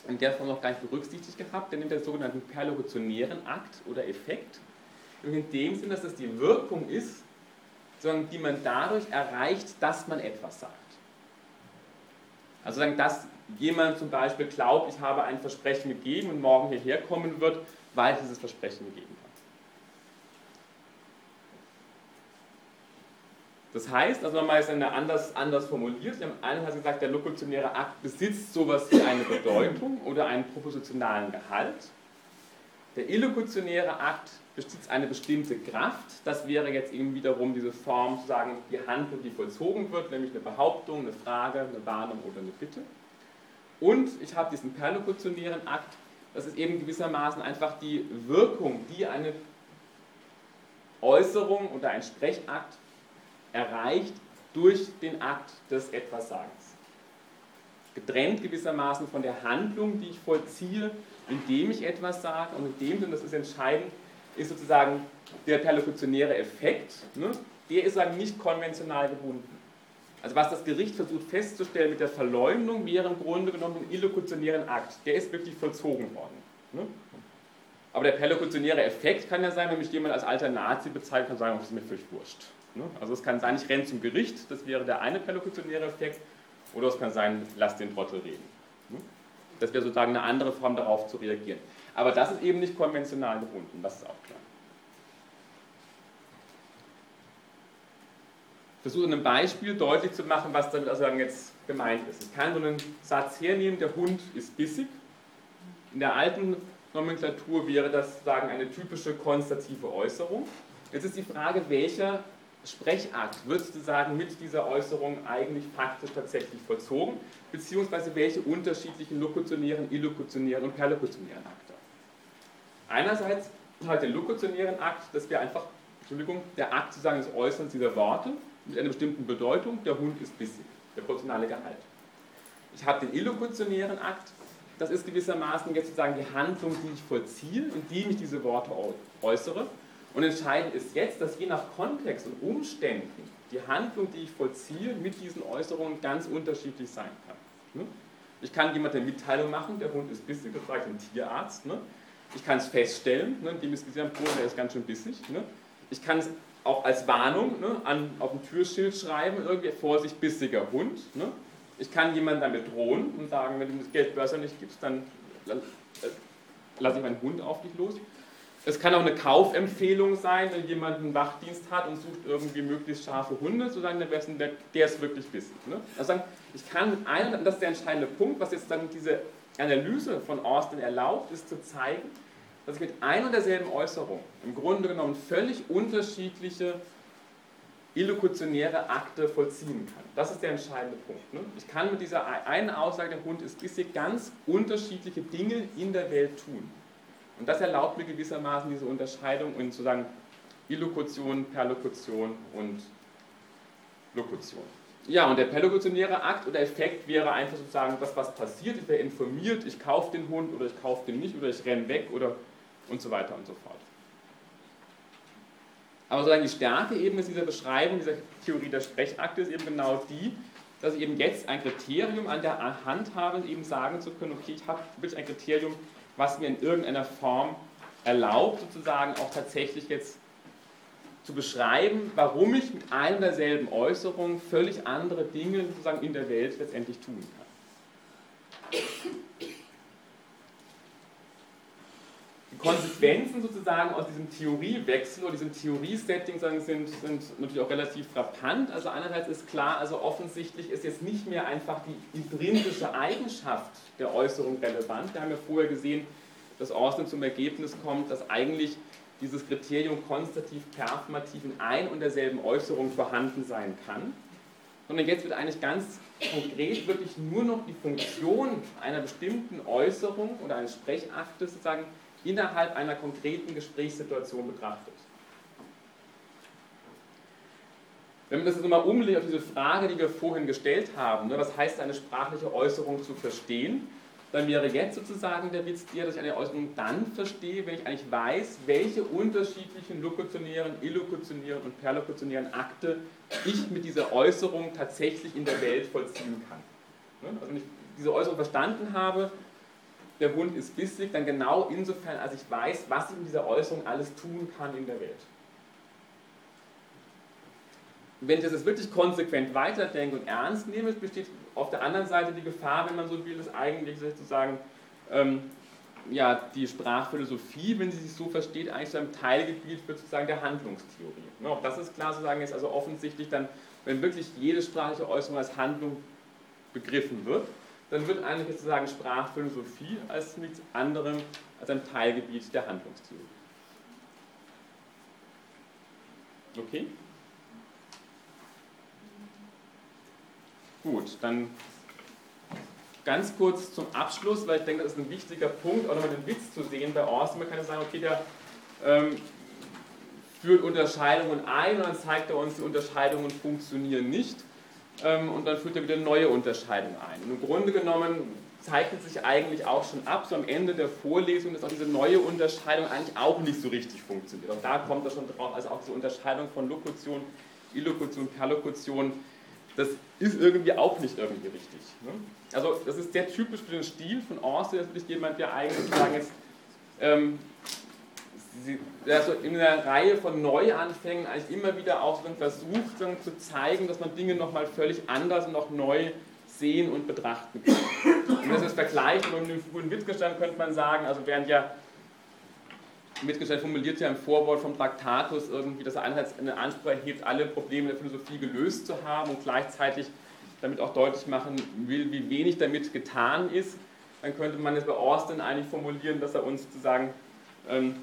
S1: in der Form noch gar nicht berücksichtigt gehabt, der nimmt den sogenannten perlokutionären Akt oder Effekt. in dem Sinn, dass das die Wirkung ist, die man dadurch erreicht, dass man etwas sagt. Also dass jemand zum Beispiel glaubt, ich habe ein Versprechen gegeben und morgen hierher kommen wird, weil ich dieses Versprechen gegeben habe. Das heißt, also nochmal ist eine anders, anders formuliert. Wir haben einerseits gesagt, der lokutionäre Akt besitzt sowas wie eine Bedeutung oder einen propositionalen Gehalt. Der illokutionäre Akt besitzt eine bestimmte Kraft. Das wäre jetzt eben wiederum diese Form, sozusagen die Handlung, die vollzogen wird, nämlich eine Behauptung, eine Frage, eine Warnung oder eine Bitte. Und ich habe diesen perlokutionären Akt, das ist eben gewissermaßen einfach die Wirkung, die eine Äußerung oder ein Sprechakt erreicht durch den Akt des Etwassagens. Getrennt gewissermaßen von der Handlung, die ich vollziehe, indem ich etwas sage und in dem Sinne, das ist entscheidend, ist sozusagen der perlokutionäre Effekt, ne, der ist sozusagen nicht konventional gebunden. Also was das Gericht versucht festzustellen mit der Verleumdung, wäre im Grunde genommen ein illokutionären Akt. Der ist wirklich vollzogen worden. Ne? Aber der perlokutionäre Effekt kann ja sein, wenn mich jemand als alter Nazi bezeichnet, kann sagen, das ist mir völlig wurscht. Ne? Also es kann sein, ich renne zum Gericht, das wäre der eine perlokutionäre Effekt, oder es kann sein, lass den Trottel reden. Das wäre sozusagen eine andere Form darauf zu reagieren. Aber das ist eben nicht konventional gebunden, das ist auch klar. Versuche in einem Beispiel deutlich zu machen, was damit also jetzt gemeint ist. Ich kann so einen Satz hernehmen, der Hund ist bissig. In der alten Nomenklatur wäre das sozusagen eine typische konstative Äußerung. Jetzt ist die Frage, welcher Sprechakt wird sozusagen mit dieser Äußerung eigentlich faktisch tatsächlich vollzogen, beziehungsweise welche unterschiedlichen lokutionären, illokutionären und perlokutionären Akte. Einerseits halt den lokutionären Akt, das wäre einfach, Entschuldigung, der Akt sozusagen des Äußerns dieser Worte mit einer bestimmten Bedeutung, der Hund ist bissig, der proportionale Gehalt. Ich habe den illokutionären Akt, das ist gewissermaßen jetzt sozusagen die Handlung, die ich vollziehe, indem ich diese Worte äußere. Und entscheidend ist jetzt, dass je nach Kontext und Umständen die Handlung, die ich vollziehe, mit diesen Äußerungen ganz unterschiedlich sein kann. Ne? Ich kann jemand eine Mitteilung machen, der Hund ist bissig, das sage ich dem Tierarzt. Ne? Ich kann es feststellen, ne? gesehen, der ist ganz schön bissig. Ich kann es auch als Warnung an, auf dem Türschild schreiben, irgendwie Vorsicht, bissiger Hund. Ich kann jemanden damit drohen und sagen, wenn du das Geldbörse nicht gibst, dann äh, lasse ich meinen Hund auf dich los. Es kann auch eine Kaufempfehlung sein, wenn jemand einen Wachdienst hat und sucht irgendwie möglichst scharfe Hunde, zu sagen, der, der ist wirklich bissig. Ne? Also sagen, ich kann mit einem, das ist der entscheidende Punkt, was jetzt dann diese Analyse von Austin erlaubt, ist zu zeigen, dass ich mit ein und derselben Äußerung im Grunde genommen völlig unterschiedliche illokutionäre Akte vollziehen kann. Das ist der entscheidende Punkt. Ne? Ich kann mit dieser einen Aussage, der Hund ist bissig, ganz unterschiedliche Dinge in der Welt tun. Und das erlaubt mir gewissermaßen diese Unterscheidung in sozusagen Illokution, Perlokution und Lokution. Ja, und der perlokutionäre Akt oder Effekt wäre einfach sozusagen das, was passiert. Ich wäre informiert, ich kaufe den Hund oder ich kaufe den nicht oder ich renne weg oder und so weiter und so fort. Aber sozusagen die Stärke eben ist dieser Beschreibung, dieser Theorie der Sprechakte ist eben genau die, dass ich eben jetzt ein Kriterium an der Hand habe, eben sagen zu können, okay, ich habe wirklich ein Kriterium, was mir in irgendeiner Form erlaubt, sozusagen auch tatsächlich jetzt zu beschreiben, warum ich mit einer derselben Äußerung völlig andere Dinge sozusagen in der Welt letztendlich tun kann. Die Konsequenzen sozusagen aus diesem Theoriewechsel oder diesem Theoriesetting sind, sind natürlich auch relativ frappant. Also einerseits ist klar, also offensichtlich ist jetzt nicht mehr einfach die intrinsische Eigenschaft der Äußerung relevant. Wir haben ja vorher gesehen, dass Austin zum Ergebnis kommt, dass eigentlich dieses Kriterium konstativ performativ in ein und derselben Äußerung vorhanden sein kann, sondern jetzt wird eigentlich ganz konkret wirklich nur noch die Funktion einer bestimmten Äußerung oder eines Sprechaktes sozusagen innerhalb einer konkreten Gesprächssituation betrachtet. Wenn man das jetzt nochmal umlegt auf diese Frage, die wir vorhin gestellt haben, ne, was heißt eine sprachliche Äußerung zu verstehen, dann wäre jetzt sozusagen der Witz der, dass ich eine Äußerung dann verstehe, wenn ich eigentlich weiß, welche unterschiedlichen lokutionären, illokutionären und perlokutionären Akte ich mit dieser Äußerung tatsächlich in der Welt vollziehen kann. Ne? Also wenn ich diese Äußerung verstanden habe, der Hund ist bissig, dann genau insofern, als ich weiß, was ich mit dieser Äußerung alles tun kann in der Welt wenn ich das jetzt wirklich konsequent weiterdenke und ernst nehme, besteht auf der anderen Seite die Gefahr, wenn man so will, dass eigentlich sozusagen ähm, ja, die Sprachphilosophie, wenn sie sich so versteht, eigentlich zu einem Teilgebiet wird sozusagen der Handlungstheorie. Ne, auch das ist klar sozusagen jetzt also offensichtlich dann, wenn wirklich jede sprachliche Äußerung als Handlung begriffen wird, dann wird eigentlich sozusagen Sprachphilosophie als nichts anderem als ein Teilgebiet der Handlungstheorie. Okay? Gut, dann ganz kurz zum Abschluss, weil ich denke, das ist ein wichtiger Punkt, auch nochmal den Witz zu sehen bei Austin. Man kann ja sagen, okay, der ähm, führt Unterscheidungen ein und dann zeigt er uns, die Unterscheidungen funktionieren nicht. Ähm, und dann führt er wieder neue Unterscheidungen ein. Und im Grunde genommen zeichnet sich eigentlich auch schon ab, so am Ende der Vorlesung, dass auch diese neue Unterscheidung eigentlich auch nicht so richtig funktioniert. Auch da kommt er schon drauf, also auch diese Unterscheidung von Lokution, Illokution, Perlokution das ist irgendwie auch nicht irgendwie richtig. Ne? Also das ist sehr typisch für den Stil von Austin, das ist jemand, der eigentlich sagen jetzt, ähm, also in einer Reihe von Neuanfängen eigentlich immer wieder auch versucht dann zu zeigen, dass man Dinge nochmal völlig anders und auch neu sehen und betrachten kann. wenn man das jetzt vergleicht mit dem frühen Wittgenstein, könnte man sagen, also während ja Wittgenstein formuliert ja im Vorwort vom Traktatus irgendwie, dass er einerseits einen Anspruch erhebt, alle Probleme der Philosophie gelöst zu haben und gleichzeitig damit auch deutlich machen will, wie wenig damit getan ist, dann könnte man es bei Austin eigentlich formulieren, dass er uns sozusagen ähm,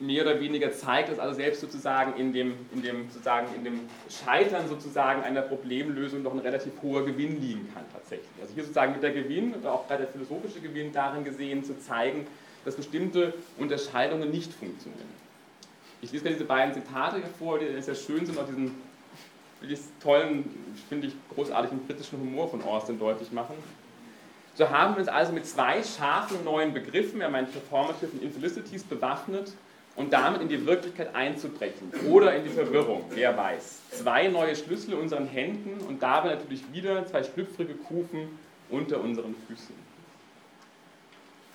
S1: mehr oder weniger zeigt, dass also selbst sozusagen in dem, in dem, sozusagen in dem Scheitern sozusagen einer Problemlösung noch ein relativ hoher Gewinn liegen kann tatsächlich. Also hier sozusagen mit der Gewinn oder auch gerade der philosophische Gewinn darin gesehen zu zeigen, dass bestimmte Unterscheidungen nicht funktionieren. Ich lese gerade diese beiden Zitate vor, die sehr schön sind, auch diesen wirklich tollen, finde ich, großartigen britischen Humor von Austin deutlich machen. So haben wir uns also mit zwei scharfen neuen Begriffen, er meint Performative und Infelicities, bewaffnet und damit in die Wirklichkeit einzubrechen oder in die Verwirrung, wer weiß. Zwei neue Schlüssel in unseren Händen und dabei natürlich wieder zwei schlüpfrige Kufen unter unseren Füßen.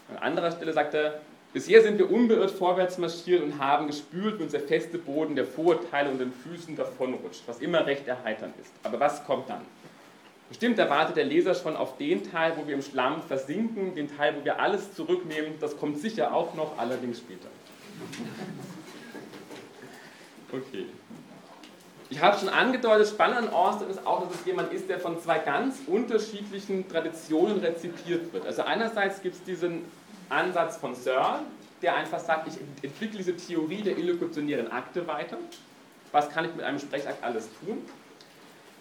S1: An anderer Stelle sagt er, bisher sind wir unbeirrt vorwärts marschiert und haben gespült, wie uns der feste Boden der Vorurteile und den Füßen davonrutscht, was immer recht erheiternd ist. Aber was kommt dann? Bestimmt erwartet der Leser schon auf den Teil, wo wir im Schlamm versinken, den Teil, wo wir alles zurücknehmen. Das kommt sicher auch noch, allerdings später. Okay. Ich habe schon angedeutet, spannend an Austin ist auch, dass es jemand ist, der von zwei ganz unterschiedlichen Traditionen rezipiert wird. Also einerseits gibt es diesen Ansatz von Searle, der einfach sagt, ich entwickle diese Theorie der illokutionären Akte weiter. Was kann ich mit einem Sprechakt alles tun?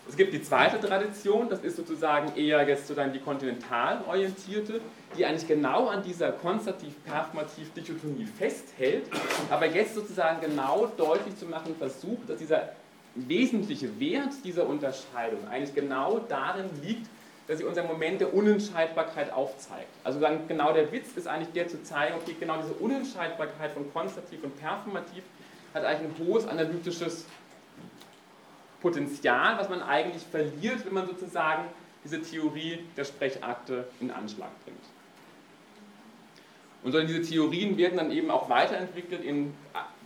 S1: Es gibt die zweite Tradition, das ist sozusagen eher jetzt sozusagen die kontinental orientierte, die eigentlich genau an dieser konstativ-performativ-Dichotomie festhält, aber jetzt sozusagen genau deutlich zu machen versucht, dass dieser wesentliche Wert dieser Unterscheidung eigentlich genau darin liegt, dass sie unser Moment der Unentscheidbarkeit aufzeigt. Also dann genau der Witz ist eigentlich der zu zeigen, okay, genau diese Unentscheidbarkeit von konstativ und performativ hat eigentlich ein hohes analytisches Potenzial, was man eigentlich verliert, wenn man sozusagen diese Theorie der Sprechakte in Anschlag bringt. Und diese Theorien werden dann eben auch weiterentwickelt in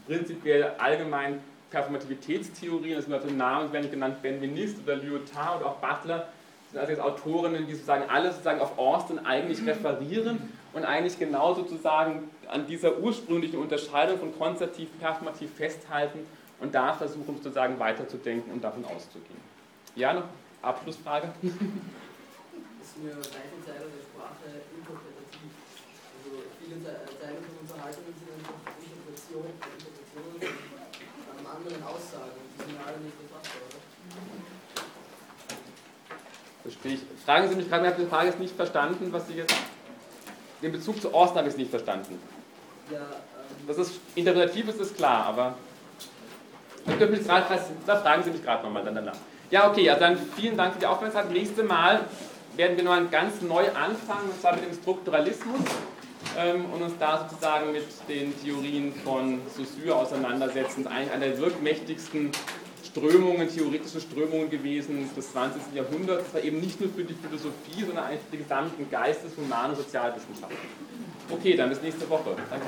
S1: prinzipiell allgemein Performativitätstheorien, das sind also Namen, werden genannt Benveniste oder Lyotard oder auch Butler, das sind also jetzt Autorinnen, die sozusagen alle sozusagen auf Austin eigentlich referieren und eigentlich genau sozusagen an dieser ursprünglichen Unterscheidung von konzertiv, performativ festhalten und da versuchen sozusagen weiterzudenken und davon auszugehen. Ja, noch Abschlussfrage?
S7: Ist mir weite Teile der Sprache interpretativ. Also viele Von Unterhaltungen sind einfach Interpretationen, Interpretationen von ähm, anderen Aussagen. Die sind alle nicht befassbar, oder?
S1: Verstehe ich. Fragen Sie mich gerade, ich habe die Frage jetzt nicht verstanden, was Sie jetzt. Den Bezug zu Osten habe ich nicht verstanden.
S7: Ja, ähm,
S1: das ist interpretativ ist das klar, aber da fragen Sie mich gerade nochmal danach. Ja, okay, also dann vielen Dank für die Aufmerksamkeit. Nächstes Mal werden wir noch ganz neu anfangen, und zwar mit dem Strukturalismus und uns da sozusagen mit den Theorien von Saussure auseinandersetzen. Das ist eigentlich eine der wirkmächtigsten Strömungen, theoretische Strömungen gewesen des 20. Jahrhunderts. Das war eben nicht nur für die Philosophie, sondern eigentlich für die gesamten Geistes-, Human- und Sozialwissenschaften. Okay, dann bis nächste Woche. Danke.